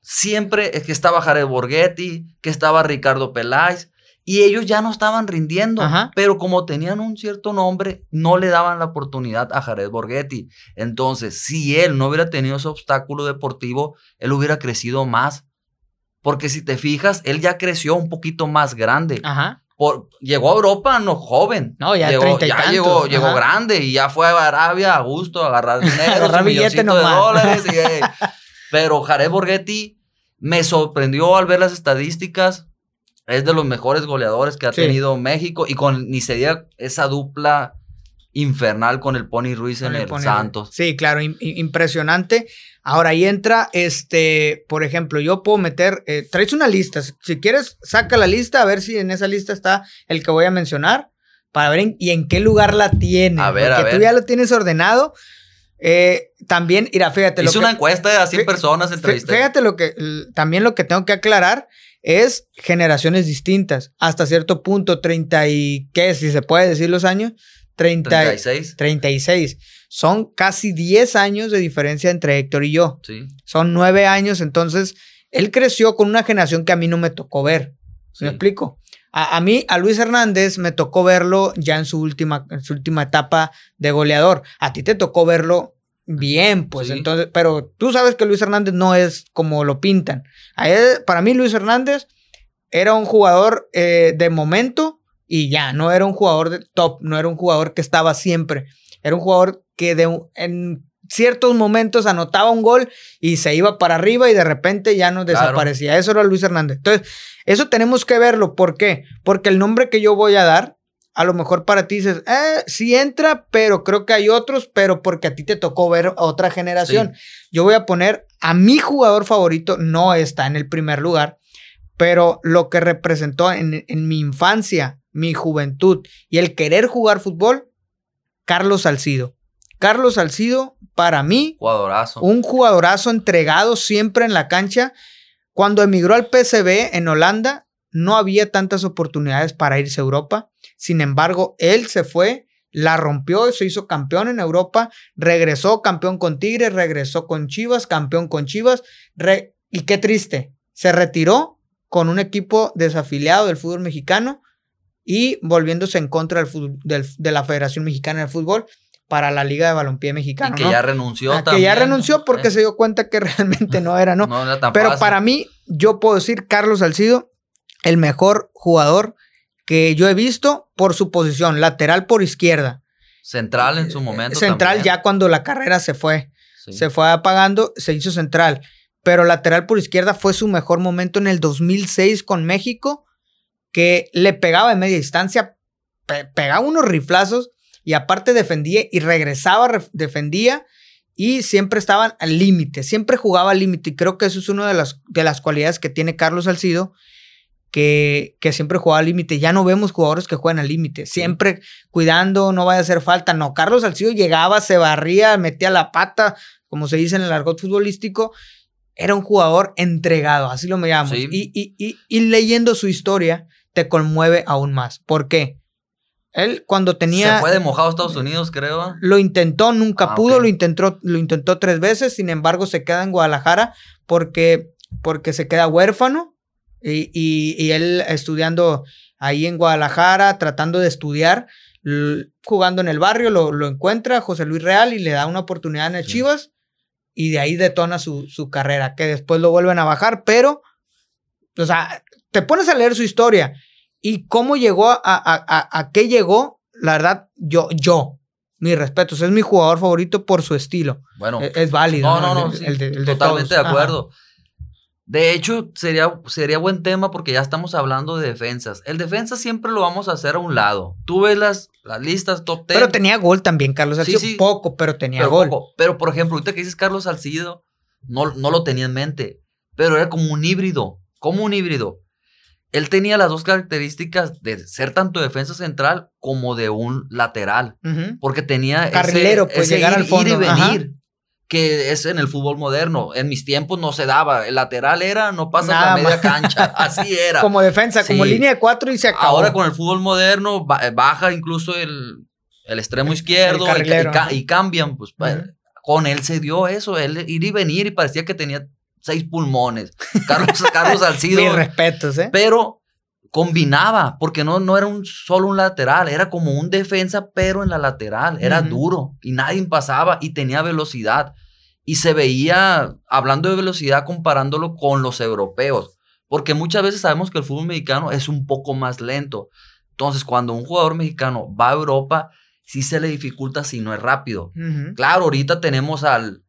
Siempre es que estaba Jared Borghetti, que estaba Ricardo Peláez, y ellos ya no estaban rindiendo, Ajá. pero como tenían un cierto nombre, no le daban la oportunidad a Jared Borghetti. Entonces, si él no hubiera tenido ese obstáculo deportivo, él hubiera crecido más. Porque si te fijas, él ya creció un poquito más grande. Ajá. Por- llegó a Europa no joven. No, ya llegó, ya tantos, llegó, llegó grande y ya fue a Arabia a gusto a agarrar (laughs) dinero, Agarrar billete milloncito de nomás. dólares. y, (laughs) eh, pero Jared Borghetti me sorprendió al ver las estadísticas. Es de los mejores goleadores que ha Sí. tenido México y con ni se diga esa dupla infernal con el Pony Ruiz en Con el el Pony Santos. Sí, claro, im- im- impresionante. Ahora ahí entra, este, por ejemplo, yo puedo meter, eh, traes una lista, si- quieres, saca la lista, a ver si en esa lista está el que voy a mencionar, para ver en- y en qué lugar la tiene. A ver, a porque tú ver. ya lo tienes ordenado. Eh, también, mira, fíjate. lo Hice que- una encuesta de a 100 Fí- personas entrevisté. Fíjate lo que también lo que tengo que aclarar es generaciones distintas. Hasta cierto punto, 30 y qué, si se puede decir los años, 30, 36. 36. Son casi 10 años de diferencia entre Héctor y yo. Sí. Son 9 años, entonces él creció con una generación que a mí no me tocó ver. sí. ¿Me explico? A, a mí, a Luis Hernández, me tocó verlo ya en su última, en su última etapa de goleador. A ti te tocó verlo bien, pues Sí. entonces, pero tú sabes que Luis Hernández no es como lo pintan. A él- para mí Luis Hernández era un jugador eh, de momento y ya, no era un jugador de top, no era un jugador que estaba siempre, era un jugador que de, en ciertos momentos anotaba un gol y se iba para arriba y de repente ya no Claro. desaparecía. Eso era Luis Hernández. Entonces, eso tenemos que verlo. ¿Por qué? Porque el nombre que yo voy a dar, a lo mejor para ti dices, eh, sí entra, pero creo que hay otros, pero porque a ti te tocó ver a otra generación. Yo voy a poner a mi jugador favorito, no está en el primer lugar, pero lo que representó en, en mi infancia, mi juventud y el querer jugar fútbol, Carlos Salcido. Carlos Salcido, para mí, Jugadorazo. un jugadorazo entregado siempre en la cancha. Cuando emigró al PSV en Holanda, no había tantas oportunidades para irse a Europa. Sin embargo, él se fue, la rompió, se hizo campeón en Europa, regresó campeón con Tigres, regresó con Chivas, campeón con Chivas. re- y qué triste, se retiró con un equipo desafiliado del fútbol mexicano y volviéndose en contra del fútbol- del- de la Federación Mexicana de Fútbol para la Liga de Balompié y Mexicano. que ¿no? ya renunció Ah, también. que ya renunció porque Eh, se dio cuenta que realmente no era, ¿no? (laughs) no era tan Pero fácil. para mí, yo puedo decir Carlos Salcido, el mejor jugador que yo he visto por su posición, lateral por izquierda. Central en su momento. Central también. ya cuando la carrera se fue, Sí. se fue apagando, se hizo central. Pero lateral por izquierda fue su mejor momento en el 2006 con México, que le pegaba de media distancia, pe- pegaba unos riflazos y aparte defendía y regresaba, defendía y siempre estaban al límite, siempre jugaba al límite. Y creo que eso es una de las, de las cualidades que tiene Carlos Salcido, que, que siempre jugaba al límite. Ya no vemos jugadores que juegan al límite, siempre cuidando, no vaya a hacer falta. No, Carlos Salcido llegaba, se barría, metía la pata, como se dice en el argot futbolístico. Era un jugador entregado, así lo llamamos. Sí. Y, y, y, y leyendo su historia te conmueve aún más. ¿Por qué? Él cuando tenía... Se fue de mojado a Estados Unidos, creo. Lo intentó, nunca Ah, pudo, lo, intentó, lo intentó tres veces, sin embargo se queda en Guadalajara porque, porque se queda huérfano y, y- y él estudiando ahí en Guadalajara, tratando de estudiar, jugando en el barrio, lo, lo encuentra José Luis Real y le da una oportunidad en el Sí. Chivas y de ahí detona su, su carrera, que después lo vuelven a bajar, pero, o sea, te pones a leer su historia y cómo llegó a, a, a, a qué llegó, la verdad, yo, yo, mis respetos, es mi jugador favorito por su estilo. Bueno, Es, es válido. no, no, no, El de- sí, el de- el de totalmente todos. de acuerdo. De hecho, sería, sería buen tema porque ya estamos hablando de defensas. El defensa siempre lo vamos a hacer a un lado. Tú ves las, las listas top 10. Pero tenía gol también, Carlos Sí, Salcido. sí. Poco, pero tenía pero, gol. poco. Pero, por ejemplo, ahorita que dices Carlos Salcido, no, no lo tenía en mente. Pero era como un híbrido. Como un híbrido. Él tenía las dos características de ser tanto defensa central como de un lateral. Porque tenía Carrilero, ese, pues, ese llegar ir, al fondo, ir y ajá. venir. Que es en el fútbol moderno. En mis tiempos no se daba. El lateral era, no Nada la media más. cancha. Así (laughs) era. Como defensa, como línea de cuatro y se acabó. Ahora con el fútbol moderno eh, baja incluso el, el extremo izquierdo y cambian. Pues. Con él se dio eso, él ir y venir y parecía que tenía seis pulmones. Carlos, (laughs) Carlos Salcido. Mis respetos, ¿eh? pero combinaba, porque no, no era un, solo un lateral, era como un defensa, pero en la lateral. Era duro y nadie pasaba y tenía velocidad. Y se veía, hablando de velocidad, comparándolo con los europeos, porque muchas veces sabemos que el fútbol mexicano es un poco más lento. Entonces, cuando un jugador mexicano va a Europa, sí se le dificulta si no es rápido. Claro, ahorita tenemos al,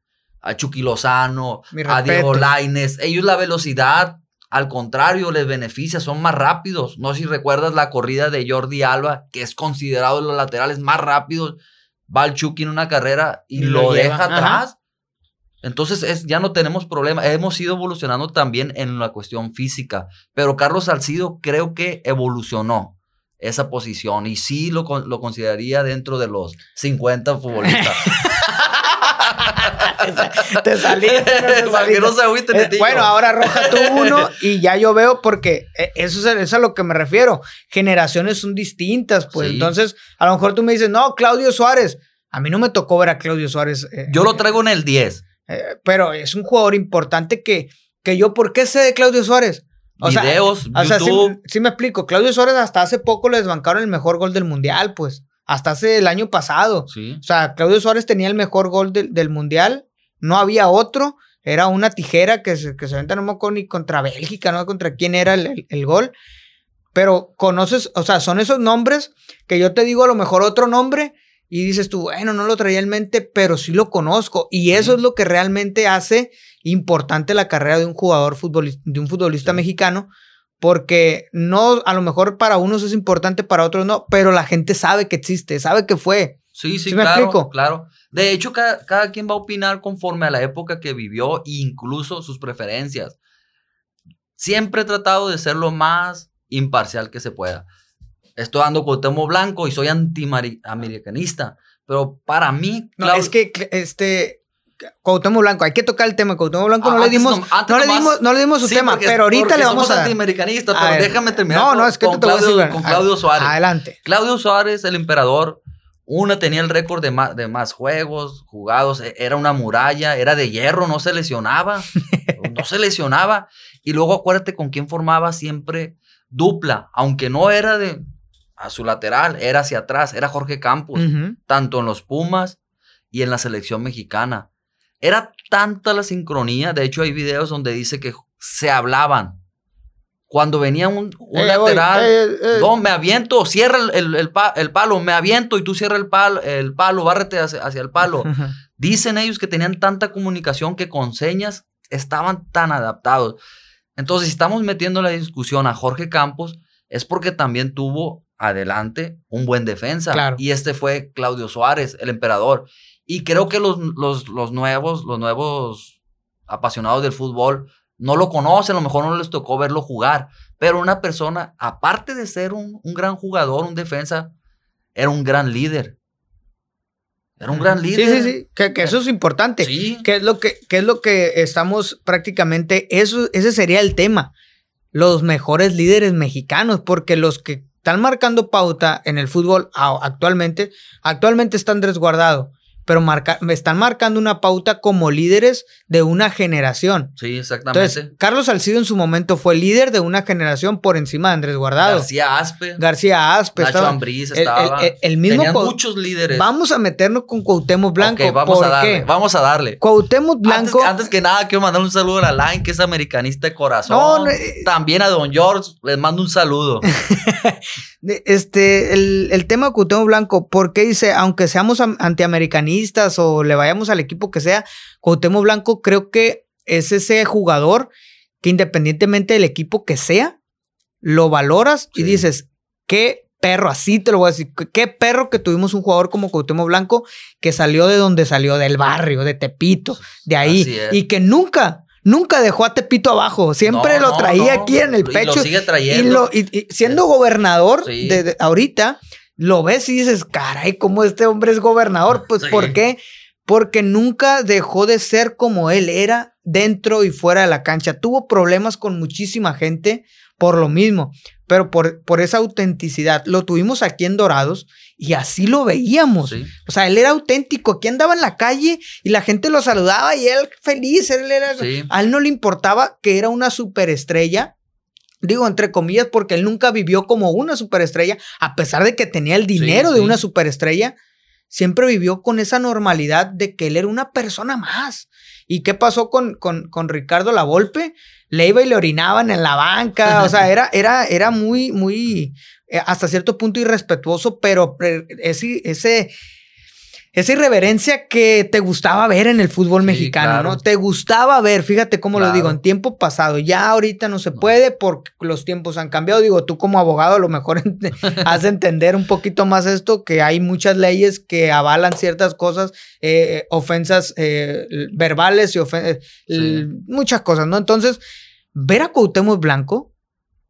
a Chucky Lozano, a Diego. Laines. Ellos la velocidad, al contrario, les beneficia, son más rápidos. No sé si recuerdas la corrida de Jordi Alba, que es considerado de los laterales más rápidos. Va el Chucky en una carrera y, Y lo deja ajá. atrás. Entonces es, ya no tenemos problema. Hemos ido evolucionando también en la cuestión física. Pero Carlos Salcido creo que evolucionó esa posición y sí lo, lo consideraría dentro de los 50 futbolistas. (laughs) (laughs) Te (laughs) te Para que no saliste. se agüiten Eh, bueno, ahora arroja tú (laughs) uno y ya yo veo porque eh, eso es, eso es a lo que me refiero. Generaciones son distintas, pues. Sí. Entonces, a lo mejor tú me dices, no, Claudio Suárez. A mí no me tocó ver a Claudio Suárez. eh, Yo lo traigo en el 10. eh, pero es un jugador importante que, que yo, ¿por qué sé de Claudio Suárez? O sea, Videos, O sea, sí, YouTube. sí me explico. Claudio Suárez hasta hace poco le desbancaron el mejor gol del mundial, pues. Hasta hace el año pasado. Sí. O sea, Claudio Suárez tenía el mejor gol del, del Mundial, no había otro, era una tijera que se, que se aventa, no me acuerdo ni contra Bélgica, no contra quién era el, el- el gol. Pero conoces, o sea, son esos nombres que yo te digo a lo mejor otro nombre y dices tú, bueno, no lo traía en mente, pero sí lo conozco. Y eso Sí. es lo que realmente hace importante la carrera de un jugador futbolista, de un futbolista Sí. mexicano, porque no, a lo mejor para unos es importante, para otros no, pero la gente sabe que existe, sabe que fue. Sí, sí, ¿Sí me claro, explico? claro. De hecho, cada, cada quien va a opinar conforme a la época que vivió e incluso sus preferencias. Siempre he tratado de ser lo más imparcial que se pueda. Estoy dando Cuauhtémoc Blanco y soy anti-americanista, pero para mí... No, Clau- es que este Cuauhtémoc Blanco, hay que tocar el tema Cuauhtémoc Blanco, no Ah, le antes dimos antes no le dimos no le dimos su Sí, tema, porque- pero ahorita le vamos somos a antiamericanistas, pero déjame terminar No, con, no, es que con te Claudio, con Claudio Suárez. Adelante. Claudio Suárez, el emperador, una tenía el récord de más, de más juegos jugados, e- era una muralla, era de hierro, no se lesionaba, no se lesionaba. Y luego acuérdate con quién formaba siempre dupla, aunque no era de a su lateral, era hacia atrás, era Jorge Campos, tanto en los Pumas y en la selección mexicana. Era tanta la sincronía, de hecho hay videos donde dice que se hablaban. Cuando venía un, un Eh, lateral, eh, eh, no, me aviento, cierra el, el- el pa- el palo, me aviento y tú cierra el palo, el palo, bárrete hacia, hacia el palo. (laughs) Dicen ellos que tenían tanta comunicación que con señas estaban tan adaptados. Entonces, si estamos metiendo la discusión a Jorge Campos, es porque también tuvo adelante un buen defensa. Claro. Y este fue Claudio Suárez, el emperador. Y creo que los, los, los nuevos, los nuevos apasionados del fútbol no lo conocen, a lo mejor no les tocó verlo jugar. Pero una persona, aparte de ser un, un gran jugador, un defensa, era un gran líder. Era un gran líder. Sí, sí, sí, que, que eso es importante. Sí. ¿Qué es lo que, qué es lo que estamos prácticamente? Eso, ese sería el tema. Los mejores líderes mexicanos, porque los que están marcando pauta en el fútbol actualmente, actualmente está Andrés Guardado, pero marca, me están marcando una pauta como líderes de una generación. Sí, exactamente. Entonces, Carlos Salcido en su momento fue líder de una generación por encima de Andrés Guardado. García Aspe, García Aspe, Nacho estaba- Ambriz estaba. el, el- el mismo Tenían muchos líderes. Vamos a meternos con Cuauhtémoc Blanco. Ok, vamos ¿Por a darle. qué? Vamos a darle. Cuauhtémoc Blanco. Antes, antes que nada, quiero mandar un saludo a la Line, que es americanista de corazón. No, no, eh. También a Don George, les mando un saludo. (laughs) Este, el, el tema de Cuauhtémoc Blanco, ¿por qué dice, aunque seamos am- o le vayamos al equipo que sea, Cuauhtémoc Blanco creo que es ese jugador que independientemente del equipo que sea, lo valoras y dices, qué perro, así te lo voy a decir, qué- perro que tuvimos un jugador como Cuauhtémoc Blanco que salió de donde salió, del barrio, de Tepito, de ahí, y que nunca, nunca dejó a Tepito abajo, siempre No, lo traía no, aquí en el y lo pecho. sigue Y, trayendo. lo, y- y siendo gobernador Sí. de, de- ahorita, lo ves y dices, caray, ¿cómo este hombre es gobernador? (laughs) Pues, Sí. ¿por qué? Porque nunca dejó de ser como él era dentro y fuera de la cancha. Tuvo problemas con muchísima gente por lo mismo, pero por, por esa autenticidad. Lo tuvimos aquí en Dorados y así lo veíamos. Sí. O sea, él era auténtico. Aquí andaba en la calle y la gente lo saludaba y él feliz. Él era, Sí. A él no le importaba que era una superestrella. Digo, entre comillas, porque él nunca vivió como una superestrella, a pesar de que tenía el dinero de sí. una superestrella, siempre vivió con esa normalidad de que él era una persona más. ¿Y qué pasó con, con, con Ricardo Lavolpe? Le iba y le orinaban en la banca, o sea, (laughs) era, era, era muy, muy, eh, hasta cierto punto irrespetuoso, pero eh, ese, ese, esa irreverencia que te gustaba ver en el fútbol Sí, mexicano, claro. ¿no? Te gustaba ver, fíjate cómo lo digo, en tiempo pasado, ya ahorita no se puede porque los tiempos han cambiado. Digo, tú como abogado a lo mejor (laughs) has de entender un poquito más esto, que hay muchas leyes que avalan ciertas cosas, eh, ofensas eh, verbales y ofen- Sí. muchas cosas, ¿no? Entonces, ver a Cuauhtémoc Blanco, eh,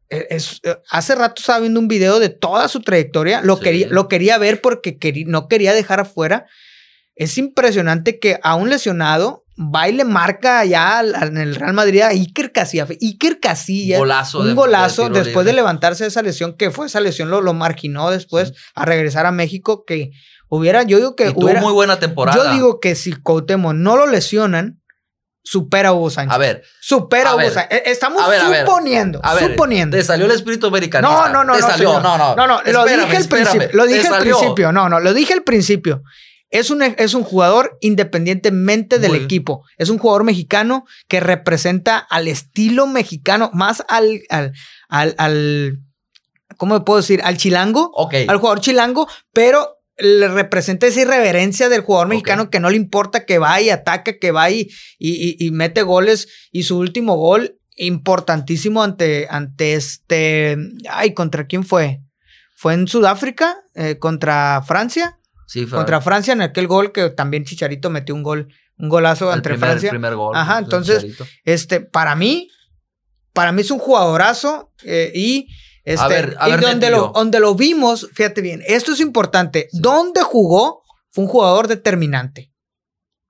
es, eh, hace rato estaba viendo un video de toda su trayectoria, lo, Sí. quería, lo quería ver porque querí- no quería dejar afuera. Es impresionante que a un lesionado va y le marca al- en el Real Madrid a Iker Casillas. Iker Casillas, Golazo un de- golazo de después de levantarse de esa lesión, que fue esa lesión, lo, lo marginó después a regresar a México, que hubiera, yo digo que Y tuvo hubiera, muy buena temporada. yo digo que si Cuauhtémoc no lo lesionan, supera a Hugo Sánchez. A ver. Supera a, Hugo. Sánchez. Eh, Estamos A ver, a ver. suponiendo. A ver, suponiendo. te salió el espíritu americanista. No, no, no, Te no, salió, señor. no, no. No, no, lo dije al principio. Lo dije al principio. No, no, lo dije al principio. Es un, es un jugador independientemente del Muy- equipo. Es un jugador mexicano que representa al estilo mexicano, más al, al, al, al- ¿cómo me puedo decir? Al chilango, Ok. al jugador chilango, pero le representa esa irreverencia del jugador mexicano que no le importa que va y ataca, que va y, y- mete goles. Y su último gol, importantísimo ante, ante este. Ay, ¿contra quién fue? Fue en Sudáfrica, eh, contra Francia. Sí, fue Contra Francia, en aquel gol que también Chicharito metió un gol, un golazo el entre primer, Francia. primer gol. Ajá, entonces, Chicharito. Este, para mí, para mí es un jugadorazo eh, y. Este, A ver, a y ver, donde, lo, donde lo vimos, fíjate bien, esto es importante. Sí. Donde jugó fue un jugador determinante.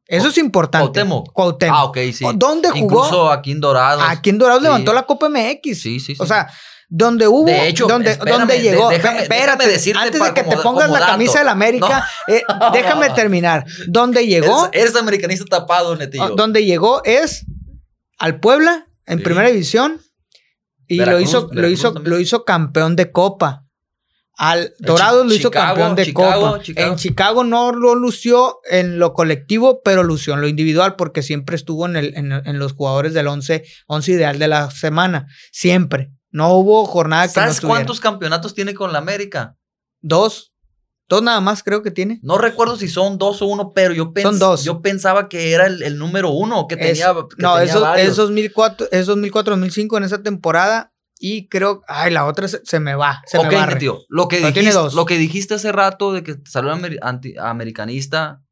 Eso es importante. Cuauhtémoc. Cuauhtémoc. Ah, ok, sí. ¿Dónde jugó? Incluso aquí en Dorados. Aquí en Dorados Sí. levantó la Copa MX. Sí, sí, sí. O sea, donde hubo, De hecho, donde, espérame, donde de- llegó. déjame- Espérate, déjame decirte antes de que te pongas la camisa del América, (laughs) eh, déjame terminar. Donde llegó, Eres, eres americanista tapado, Netillo. Ah, donde llegó es al Puebla en Sí. primera división y lo Veracruz, hizo, lo hizo, también. lo hizo campeón de Copa. Al Chi- lo hizo Chicago, campeón de Chicago, Copa. Chicago. En Chicago no lo lució en lo colectivo, pero lució en lo individual porque siempre estuvo en, el, en, en los jugadores del 11, 11 ideal de la semana. Siempre. No hubo jornada que ¿Sabes cuántos campeonatos tiene con la América? Dos. Dos nada más creo que tiene. No recuerdo si son dos o uno, pero yo, pens- Son dos. yo pensaba que era el, el número uno, que Es- tenía. que no, tenía eso, varios. es 2004, es 2004-2005 en esa temporada. Y creo, ay, la otra se, se me va. Se ok, me tío. Lo que, Pero tiene dijiste, dos. lo que dijiste hace rato de que salió amer- anti- americanista,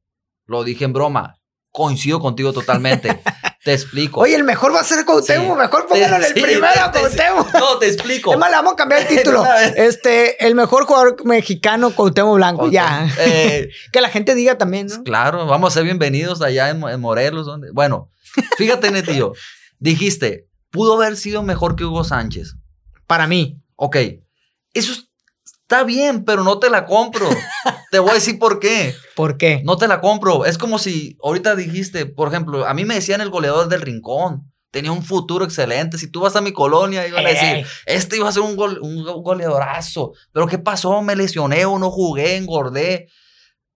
lo dije en broma. Coincido contigo totalmente. (laughs) te explico. Oye, el mejor va a ser Cuauhtémoc. Sí. Mejor póngalo en el Sí, primero, te- te- Cuauhtémoc. No, te explico. Es más, le vamos a cambiar el (laughs) título. Este, el mejor jugador mexicano, Cuauhtémoc Blanco. Ya. Eh, (laughs) que la gente diga también, ¿no? Claro, vamos a ser bienvenidos allá en, en Morelos. donde- Bueno, fíjate, Netillo. Dijiste, pudo haber sido mejor que Hugo Sánchez. Para mí. Ok, eso es- está bien, pero no te la compro. te voy a decir por qué. ¿Por qué? No te la compro. Es como si ahorita dijiste, por ejemplo, a mí me decían el goleador del rincón. Tenía un futuro excelente. Si tú vas a mi colonia, iban a decir, este iba a ser un, gol- un go- goleadorazo. Pero ¿qué pasó? Me lesioné o no jugué, engordé.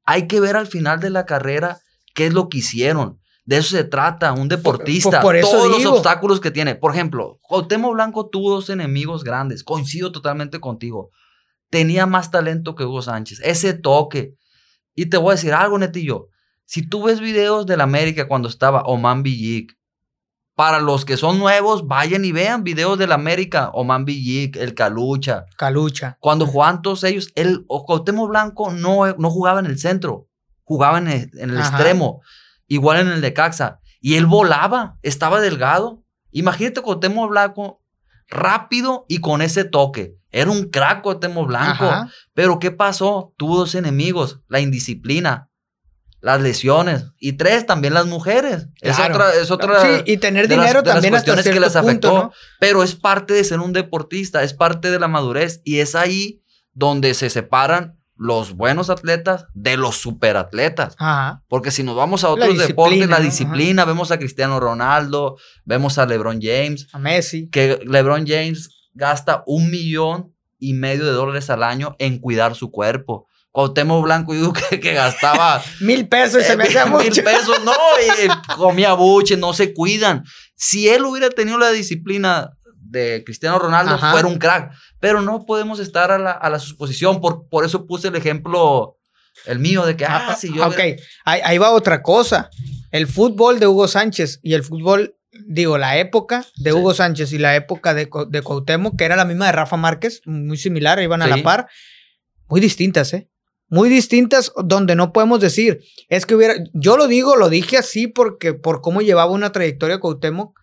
Hay que ver al final de la carrera qué es lo que hicieron. De eso se trata, un deportista. por eso todos digo. los obstáculos que tiene. Por ejemplo, Cuauhtémoc Blanco tuvo dos enemigos grandes. Coincido totalmente contigo. Tenía más talento que Hugo Sánchez. Ese toque. Y te voy a decir algo, Netillo. Si tú ves videos del América cuando estaba Oman Villic, para los que son nuevos, vayan y vean videos del América, Oman Villic, el Calucha. Calucha. Cuando jugaban todos ellos, el o Cuauhtémoc Blanco no, no jugaba en el centro, jugaba en el, en el extremo, igual en el de Caxa. Y él volaba, estaba delgado. Imagínate Cuauhtémoc Blanco rápido y con ese toque. Era un crack Cuauhtémoc Blanco. Ajá. Pero ¿qué pasó? Tuvo dos enemigos, la indisciplina, las lesiones y tres, también las mujeres. Es otra, es otra Sí, y tener de las- dinero de las también hasta cuestiones que les afectó. punto, ¿no? pero es parte de ser un deportista, es parte de la madurez y es ahí donde se separan los buenos atletas de los superatletas. Ajá. Porque si nos vamos a otros deportes, la ¿no? disciplina, vemos a Cristiano Ronaldo, vemos a LeBron James, A Messi. que LeBron James gasta un millón y medio de dólares al año en cuidar su cuerpo. Cuauhtémoc Blanco, yo digo que, gastaba (laughs) Mil pesos y se me eh, mil mucho. pesos, no, y (laughs) comía buche, no se cuidan. Si él hubiera tenido la disciplina de Cristiano Ronaldo, Ajá. fuera un crack. Pero no podemos estar a la, a la suposición. Por, por eso puse el ejemplo, el mío, de que, ah, si yo. ok, hubiera- ahí, ahí va otra cosa. El fútbol de Hugo Sánchez y el fútbol, digo, la época de Sí. Hugo Sánchez y la época de, de Cuauhtémoc, que era la misma de Rafa Márquez, muy similar, iban a Sí. la par, muy distintas, ¿eh? Muy distintas, donde no podemos decir, es que hubiera, yo lo digo, lo dije así porque por cómo llevaba una trayectoria Cuauhtémoc,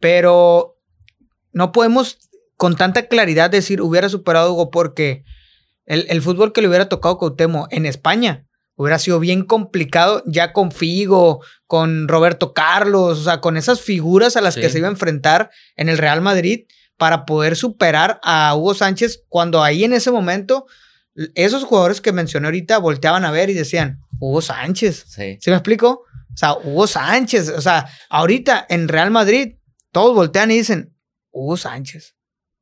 pero no podemos con tanta claridad decir hubiera superado a Hugo porque el, el fútbol que le hubiera tocado a Cuauhtémoc en España hubiera sido bien complicado ya con Figo, con Roberto Carlos, o sea, con esas figuras a las que Sí. se iba a enfrentar en el Real Madrid para poder superar a Hugo Sánchez cuando ahí en ese momento esos jugadores que mencioné ahorita volteaban a ver y decían, Hugo Sánchez, Sí. ¿se me explico? O sea, Hugo Sánchez. O sea, ahorita en Real Madrid, todos voltean y dicen, Hugo Sánchez.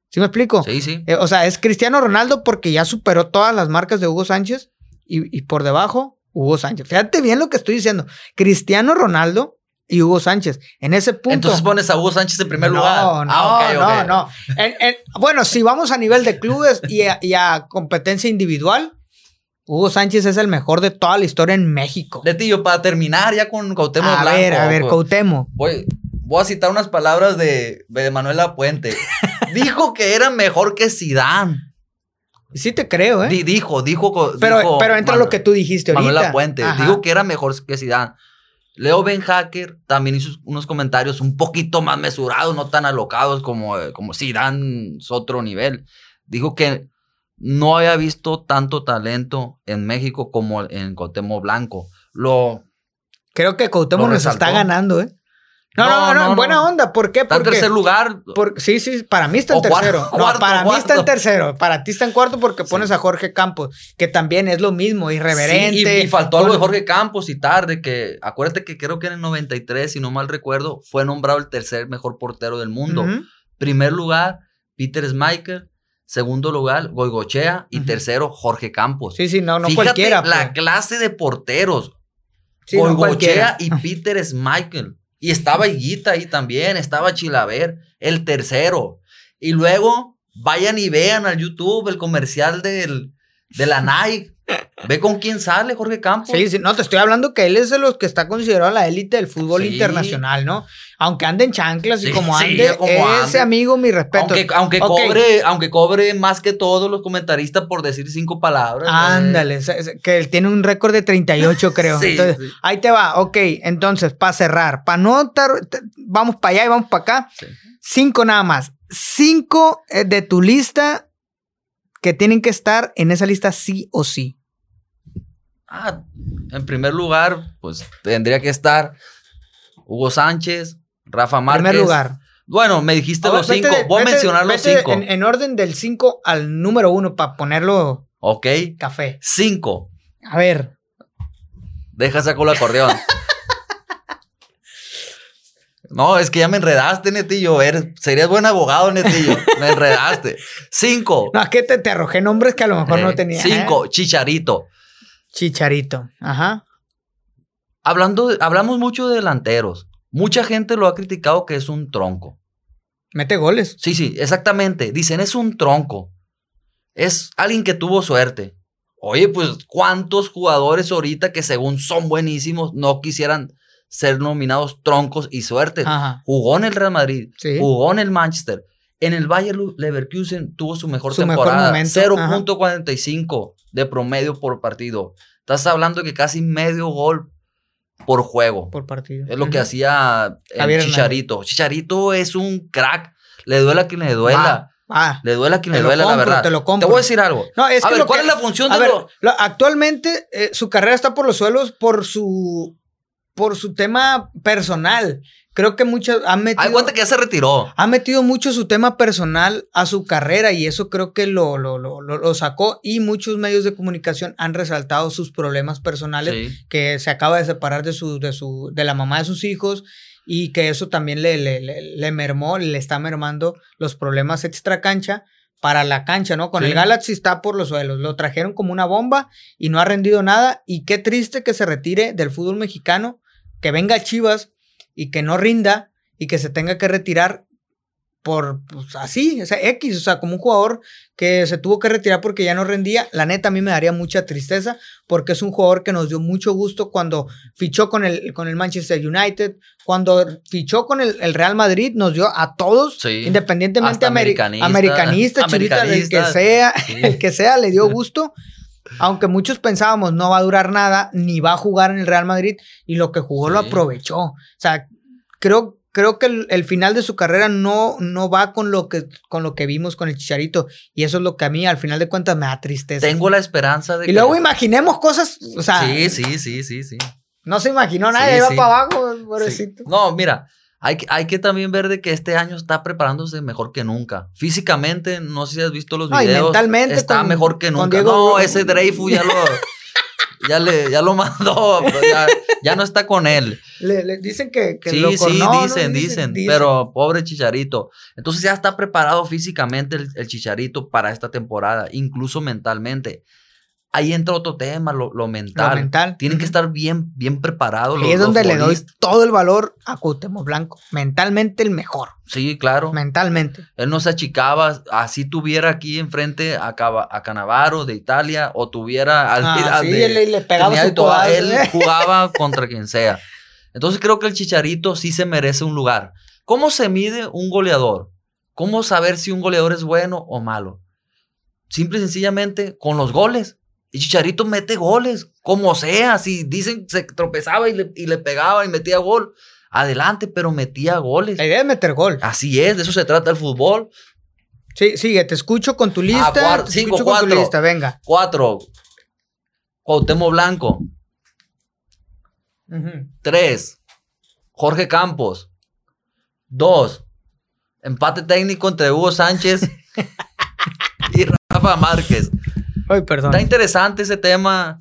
¿Sí me explico? Sí, sí. Eh, o sea, es Cristiano Ronaldo porque ya superó todas las marcas de Hugo Sánchez y, y por debajo, Hugo Sánchez. Fíjate bien lo que estoy diciendo. Cristiano Ronaldo y Hugo Sánchez. En ese punto. Entonces pones a Hugo Sánchez en primer no, lugar. No, Ah, no, no. En- en- bueno, si vamos a nivel de clubes y a, y a competencia individual, Hugo Sánchez es el mejor de toda la historia en México. De tío, para terminar ya con Cuauhtémoc a Blanco. ver, a ver, pues, Cuauhtémoc. Voy, voy a citar unas palabras de, de Manuel Lapuente. (laughs) dijo que era mejor que Zidane. Sí te creo, ¿eh? Di- dijo, dijo. pero, dijo pero entra Manu- lo que tú dijiste ahorita. Manuel Lapuente. Ajá. Dijo que era mejor que Zidane. Leo Ben Hacker también hizo unos comentarios un poquito más mesurados, no tan alocados como, eh, como Zidane es otro nivel. Dijo que no había visto tanto talento en México como en Cuauhtémoc Blanco. Lo Creo que Lo nos está ganando, ¿eh? No, no, no, No, en buena no. onda. ¿Por qué? está en Porque, tercer lugar. porque- sí, sí, para mí está en cuarto, tercero. (laughs) No, cuarto, para mí está en tercero. Para ti está en cuarto porque Sí. pones a Jorge Campos, que también es lo mismo, irreverente. Sí, y, y faltó algo de Jorge Campos y tarde, que acuérdate que creo que en el 93, si no mal recuerdo, fue nombrado el tercer mejor portero del mundo. Primer lugar, Peter Schmeichel. Segundo lugar, Goigochea. Y tercero, Jorge Campos. Sí, sí, no, no Fíjate cualquiera. la clase de porteros. Sí, Goigochea y Peter Schmeichel. Y estaba Higuita ahí también, estaba Chilaver, el tercero. Y luego vayan y vean al YouTube el comercial del, de la Nike. Ve con quién sale Jorge Campos. Sí, sí, no, te estoy hablando que él es de los que está considerado la élite del fútbol Sí. internacional, ¿no? Aunque ande en chanclas y Sí, como ande, como ese ande. amigo, mi respeto. Aunque, cobre, aunque cobre más que todos los comentaristas por decir cinco palabras. Ándale, que él tiene un récord de 38, (laughs) creo. Entonces, ahí te va, ok. Entonces, para cerrar, para no tar- t- vamos para allá y vamos para acá. Cinco nada más. Cinco eh, de tu lista que tienen que estar en esa lista sí o sí. Ah, en primer lugar, pues tendría que estar Hugo Sánchez, Rafa Márquez. Primer lugar. Bueno, me dijiste ver, los cinco. vete Voy a vete- mencionar los cinco. En, en orden del 5 al número uno para ponerlo Ok. café. Cinco. A ver. Deja saco el acordeón. (laughs) No, es que ya me enredaste, Netillo. Eres, serías buen abogado, Netillo. Me enredaste. Cinco. No, es que te, te arrojé nombres que a lo mejor no Eh, tenía. Cinco. ¿eh? Chicharito. Chicharito. Ajá. Hablando, de- hablamos mucho de delanteros. Mucha gente lo ha criticado que es un tronco. Mete goles. Sí, sí, exactamente. Dicen, es un tronco. Es alguien que tuvo suerte. Oye, pues, ¿cuántos jugadores ahorita que según son buenísimos no quisieran ser nominados troncos y suerte? Ajá. Jugó en el Real Madrid, Sí. jugó en el Manchester. En el Bayer Leverkusen tuvo su mejor Su temporada. momento, 0.45 de promedio por partido. Estás hablando que casi medio gol por juego. Por partido. Es lo que hacía el Javier Chicharito. Chicharito es un crack. Le duela a quien le duela. Ah, Le duela a quien Te le duela, la verdad. te lo compro. voy a decir algo. no, es a que ver, ¿cuál que- es la función de ver, lo- actualmente eh, su carrera está por los suelos por su por su tema personal. Creo que muchos han metido Hay cuenta que ya se retiró. ha metido mucho su tema personal a su carrera y eso creo que lo, lo, lo, lo- sacó y muchos medios de comunicación han resaltado sus problemas personales Sí. que se acaba de separar de su, de su, de la mamá de sus hijos y que eso también le, le, le, le mermó, le está mermando los problemas extra cancha para la cancha, ¿no? Con Sí. el Galaxy está por los suelos, lo trajeron como una bomba y no ha rendido nada y qué triste que se retire del fútbol mexicano, que venga Chivas y que no rinda y que se tenga que retirar por pues, así, o sea, X, o sea, como un jugador que se tuvo que retirar porque ya no rendía, la neta a mí me daría mucha tristeza porque es un jugador que nos dio mucho gusto cuando fichó con el, con el Manchester United, cuando fichó con el, el Real Madrid, nos dio a todos, Sí. independientemente americanista, americanista, chivita, del que americanista. sea, (laughs) Sí. el que sea, le dio (laughs) gusto. Aunque muchos pensábamos no va a durar nada, ni va a jugar en el Real Madrid, y lo que jugó lo aprovechó. O sea, creo, creo que el, el final de su carrera no, no va con lo, que, con lo que vimos con el Chicharito. Y eso es lo que a mí, al final de cuentas, me da tristeza. Tengo la esperanza de y que. luego imaginemos cosas, o sea, Sí, sí, sí, sí, sí. no se imaginó nada, Sí, iba sí. para abajo, pobrecito. No, mira, hay, que- hay que también ver de que este año está preparándose mejor que nunca. Físicamente, no sé si has visto los videos. mentalmente Está con- mejor que nunca. Diego- no, ese Dreyfus ya lo. (laughs) ya, le, ya lo mandó, pues, ya, ya no está con él. Le, le dicen que, que Sí, lo sí, ¿no? dicen, dicen, pero pobre Chicharito. Entonces ya está preparado físicamente el, el Chicharito para esta temporada, incluso mentalmente. Ahí entra otro tema, lo, lo mental. Lo mental. Tienen que estar bien, bien preparados. Los- es donde le doy todo el valor a Cuauhtémoc Blanco. Mentalmente el mejor. Sí, claro. Mentalmente. Él no se achicaba, así tuviera aquí enfrente a, a Canavaro de Italia o tuviera al, Ah, al sí, de él le pegaba su y codazo, Él ¿eh? (laughs) jugaba contra quien sea. Entonces creo que el Chicharito sí se merece un lugar. ¿Cómo se mide un goleador? ¿Cómo saber si un goleador es bueno o malo? Simple y sencillamente con los goles. Y Chicharito mete goles, como sea. Si dicen se tropezaba y le, y le pegaba y metía gol, adelante, pero metía goles. La idea es meter gol. Así es, de eso se trata el fútbol. Sí, sigue, te escucho con tu lista. cuar- te cinco, escucho con tu cuatro. lista, venga. Cuatro, Cuauhtémoc Blanco. Tres, Jorge Campos. Dos, empate técnico entre Hugo Sánchez (laughs) y Rafa Márquez. Ay, perdón. Está interesante ese tema.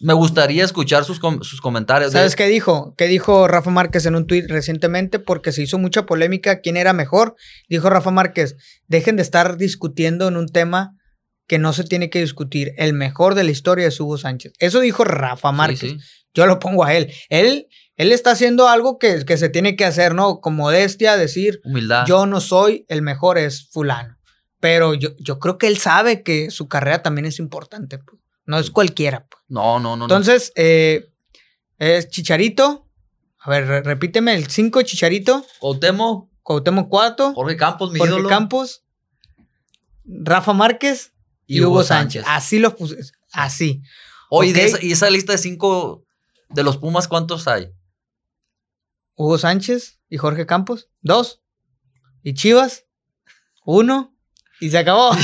Me gustaría escuchar sus, com- sus comentarios. ¿Sabes qué dijo? ¿Qué dijo Rafa Márquez en un tuit recientemente? Porque se hizo mucha polémica quién era mejor. Dijo Rafa Márquez, dejen de estar discutiendo en un tema que no se tiene que discutir. El mejor de la historia es Hugo Sánchez. Eso dijo Rafa Sí, Márquez. sí. Yo lo pongo a él. Él, él está haciendo algo que, que se tiene que hacer, ¿no? Con modestia, decir, Humildad. yo no soy el mejor, es fulano. Pero yo, yo creo que él sabe que su carrera también es importante. pues. No es cualquiera. pues. No, no, no. no. Entonces, eh, es Chicharito. A ver, re- repíteme el 5 Chicharito. Cuauhtémoc, Cuauhtémoc 4. Jorge Campos, mi Jorge ídolo. Campos. Rafa Márquez. Y, Hugo, Sánchez. Así los puse. Así. Oye, esa- y esa lista de cinco de los Pumas, ¿cuántos hay? Hugo Sánchez y Jorge Campos. Dos. Y Chivas. Uno. Y se acabó. (laughs)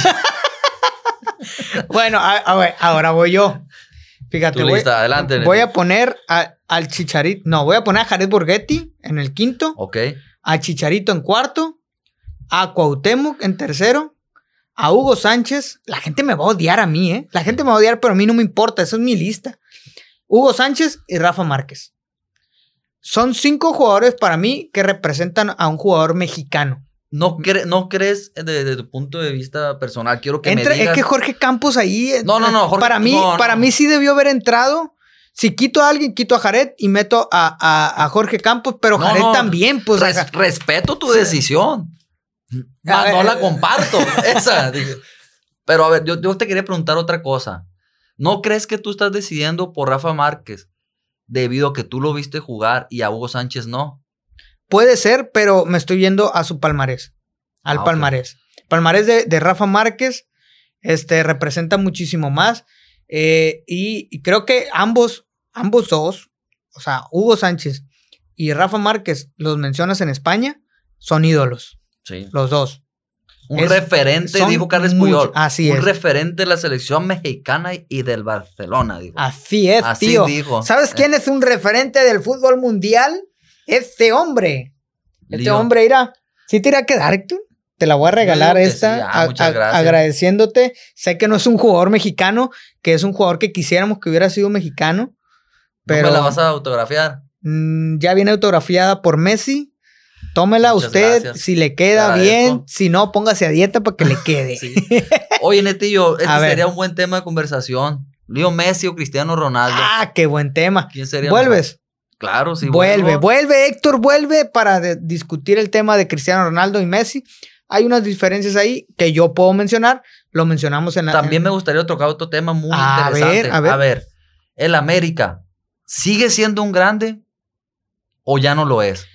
bueno, a, a ver, ahora voy yo. Fíjate, voy, lista, adelante. voy a poner a- al Chicharito. No, voy a poner a Jared Borghetti en el quinto. Ok. a Chicharito en cuarto, a Cuauhtémoc en tercero, a Hugo Sánchez. La gente me va a odiar a mí, ¿eh? La gente me va a odiar, pero a mí no me importa, esa es mi lista. Hugo Sánchez y Rafa Márquez. Son cinco jugadores para mí que representan a un jugador mexicano. ¿No, cre- no crees desde, desde tu punto de vista personal? Quiero que me digas. es que Jorge Campos ahí. eh, No, no, no, Jorge- para mí, no, no. para mí sí debió haber entrado. Si quito a alguien, quito a Jared y meto a, a- a Jorge Campos, pero No, Jared también, pues. Res- respeto tu decisión. Ver, no la comparto. (laughs) esa. Pero a ver, yo, yo te quería preguntar otra cosa. ¿No crees que tú estás decidiendo por Rafa Márquez debido a que tú lo viste jugar y a Hugo Sánchez no? Puede ser, pero me estoy yendo a su palmarés. Al Ah, palmarés. Palmarés de, de Rafa Márquez este, representa muchísimo más. eh, y, y creo que ambos, ambos dos, o sea, Hugo Sánchez y Rafa Márquez, los mencionas en España, son ídolos, Sí. los dos. Un Es- referente, dijo Carles mucho- Puyol. así un es. referente de la selección mexicana y del Barcelona, dijo. Así es, Así tío. dijo. ¿Sabes Eh, quién es un referente del fútbol mundial? Este hombre. Este hombre irá. ¿Sí te irá a quedar? Te la voy a regalar esta. sí. Ah, a- muchas a- gracias. agradeciéndote. Sé que no es un jugador mexicano, que es un jugador que quisiéramos que hubiera sido mexicano. ¿No Pero me la vas a autografiar? mm, ya viene autografiada por Messi. Tómela Muchas usted gracias. si le queda bien. Si no, póngase a dieta para que le quede. (laughs) Sí. Oye, Netillo, (laughs) este A ver. sería un buen tema de conversación. Leo Messi o Cristiano Ronaldo. ah, qué buen tema. ¿Quién sería ¿Vuelves? Claro, sí. vuelve, vuelvo. vuelve, Héctor, vuelve para discutir el tema de Cristiano Ronaldo y Messi. Hay unas diferencias ahí que yo puedo mencionar, lo mencionamos en la... También me gustaría tocar otro tema muy A interesante. ver, a ver. A ver, el América, ¿sigue siendo un grande o ya no lo es?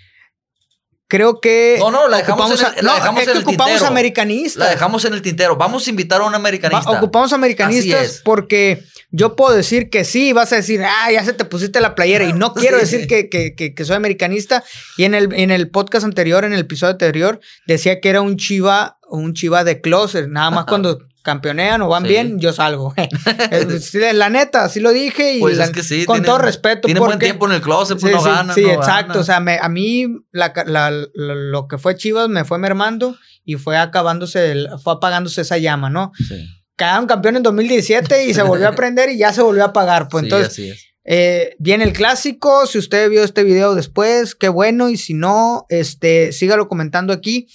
Creo que... No, no, la dejamos ocupamos, en el- la no, dejamos es en que el ocupamos tintero. americanistas. La dejamos en el tintero. Vamos a invitar a un americanista. Va- ocupamos americanistas es. porque yo puedo decir que sí, vas a decir, ah, ya se te pusiste la playera y no (laughs) quiero decir que, que- que- que soy americanista. Y en el, en el podcast anterior, en el episodio anterior, decía que era un chiva, un chiva de closet. Nada más cuando campeonean o van Sí. bien, yo salgo. (laughs) Sí, la neta, así lo dije y Pues la- es que sí. con todo respeto. Tienen buen tiempo en el closet, pues Sí, no sí, ganan. sí, no exacto. O sea, me- a mí la, la- la- lo que fue Chivas me fue mermando y fue acabándose, el- fue apagándose esa llama, ¿no? Sí. Quedaron campeón en 2017 y se volvió a aprender y ya se volvió a pagar. Pues Sí, entonces, así es. eh, viene el clásico. Si usted vio este video después, qué bueno. Y si no, este, sígalo comentando aquí.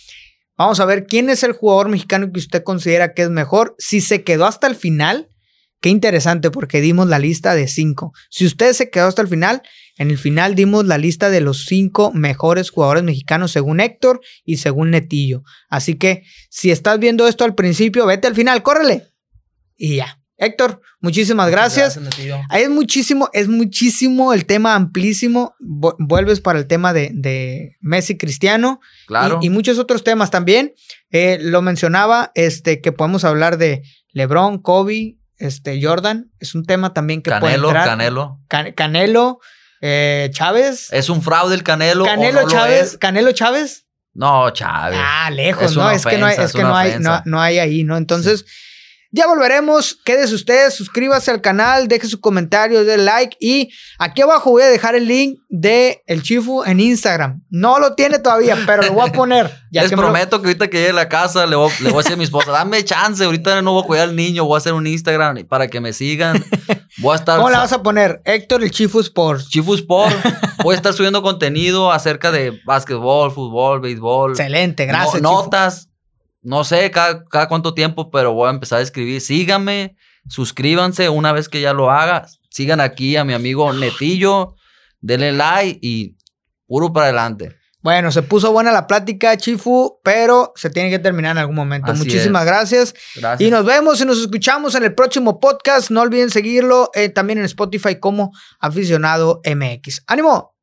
Vamos a ver quién es el jugador mexicano que usted considera que es mejor. Si se quedó hasta el final, qué interesante porque dimos la lista de cinco. Si usted se quedó hasta el final, en el final dimos la lista de los cinco mejores jugadores mexicanos según Héctor y según Netillo. Así que si estás viendo esto al principio, vete al final, córrele. Y ya. Héctor, muchísimas gracias. Ahí es muchísimo, es muchísimo el tema amplísimo. Vu- Vuelves para el tema de, de Messi Cristiano Claro. y, y muchos otros temas también. Eh, lo mencionaba, este, que podemos hablar de LeBron, Kobe, este, Jordan. Es un tema también que puede Canelo, entrar. Canelo. Can- Canelo, eh, Chávez. ¿Es un fraude el Canelo? Canelo no Chávez. Canelo Chávez. No, Chávez. Ah, lejos, Es ¿no? Es que no hay, es es que no hay, no, no hay ahí, ¿no? Entonces, ya volveremos. Quédese usted, suscríbase al canal, deje su comentario, dé like. Y aquí abajo voy a dejar el link de El Chifu en Instagram. No lo tiene todavía, pero lo voy a poner. (laughs) Ya Les que me lo- prometo que ahorita que llegue a la casa le voy, le voy a decir a mi esposa, dame chance, ahorita no voy a cuidar al niño, voy a hacer un Instagram para que me sigan. Voy a estar... (laughs) ¿Cómo la vas a poner? Héctor el Chifu Sports. Chifu Sport. Voy a estar subiendo contenido acerca de básquetbol, fútbol, béisbol. Excelente, gracias. No- notas. No sé cada, cada cuánto tiempo, pero voy a empezar a escribir. Síganme, suscríbanse una vez que ya lo haga. Sigan aquí a mi amigo Netillo. Denle like y puro para adelante. Bueno, se puso buena la plática, Chifu, pero se tiene que terminar en algún momento. Así Muchísimas. Gracias. Y nos vemos y nos escuchamos en el próximo podcast. No olviden seguirlo eh, también en Spotify como aficionado MX. ¡Ánimo!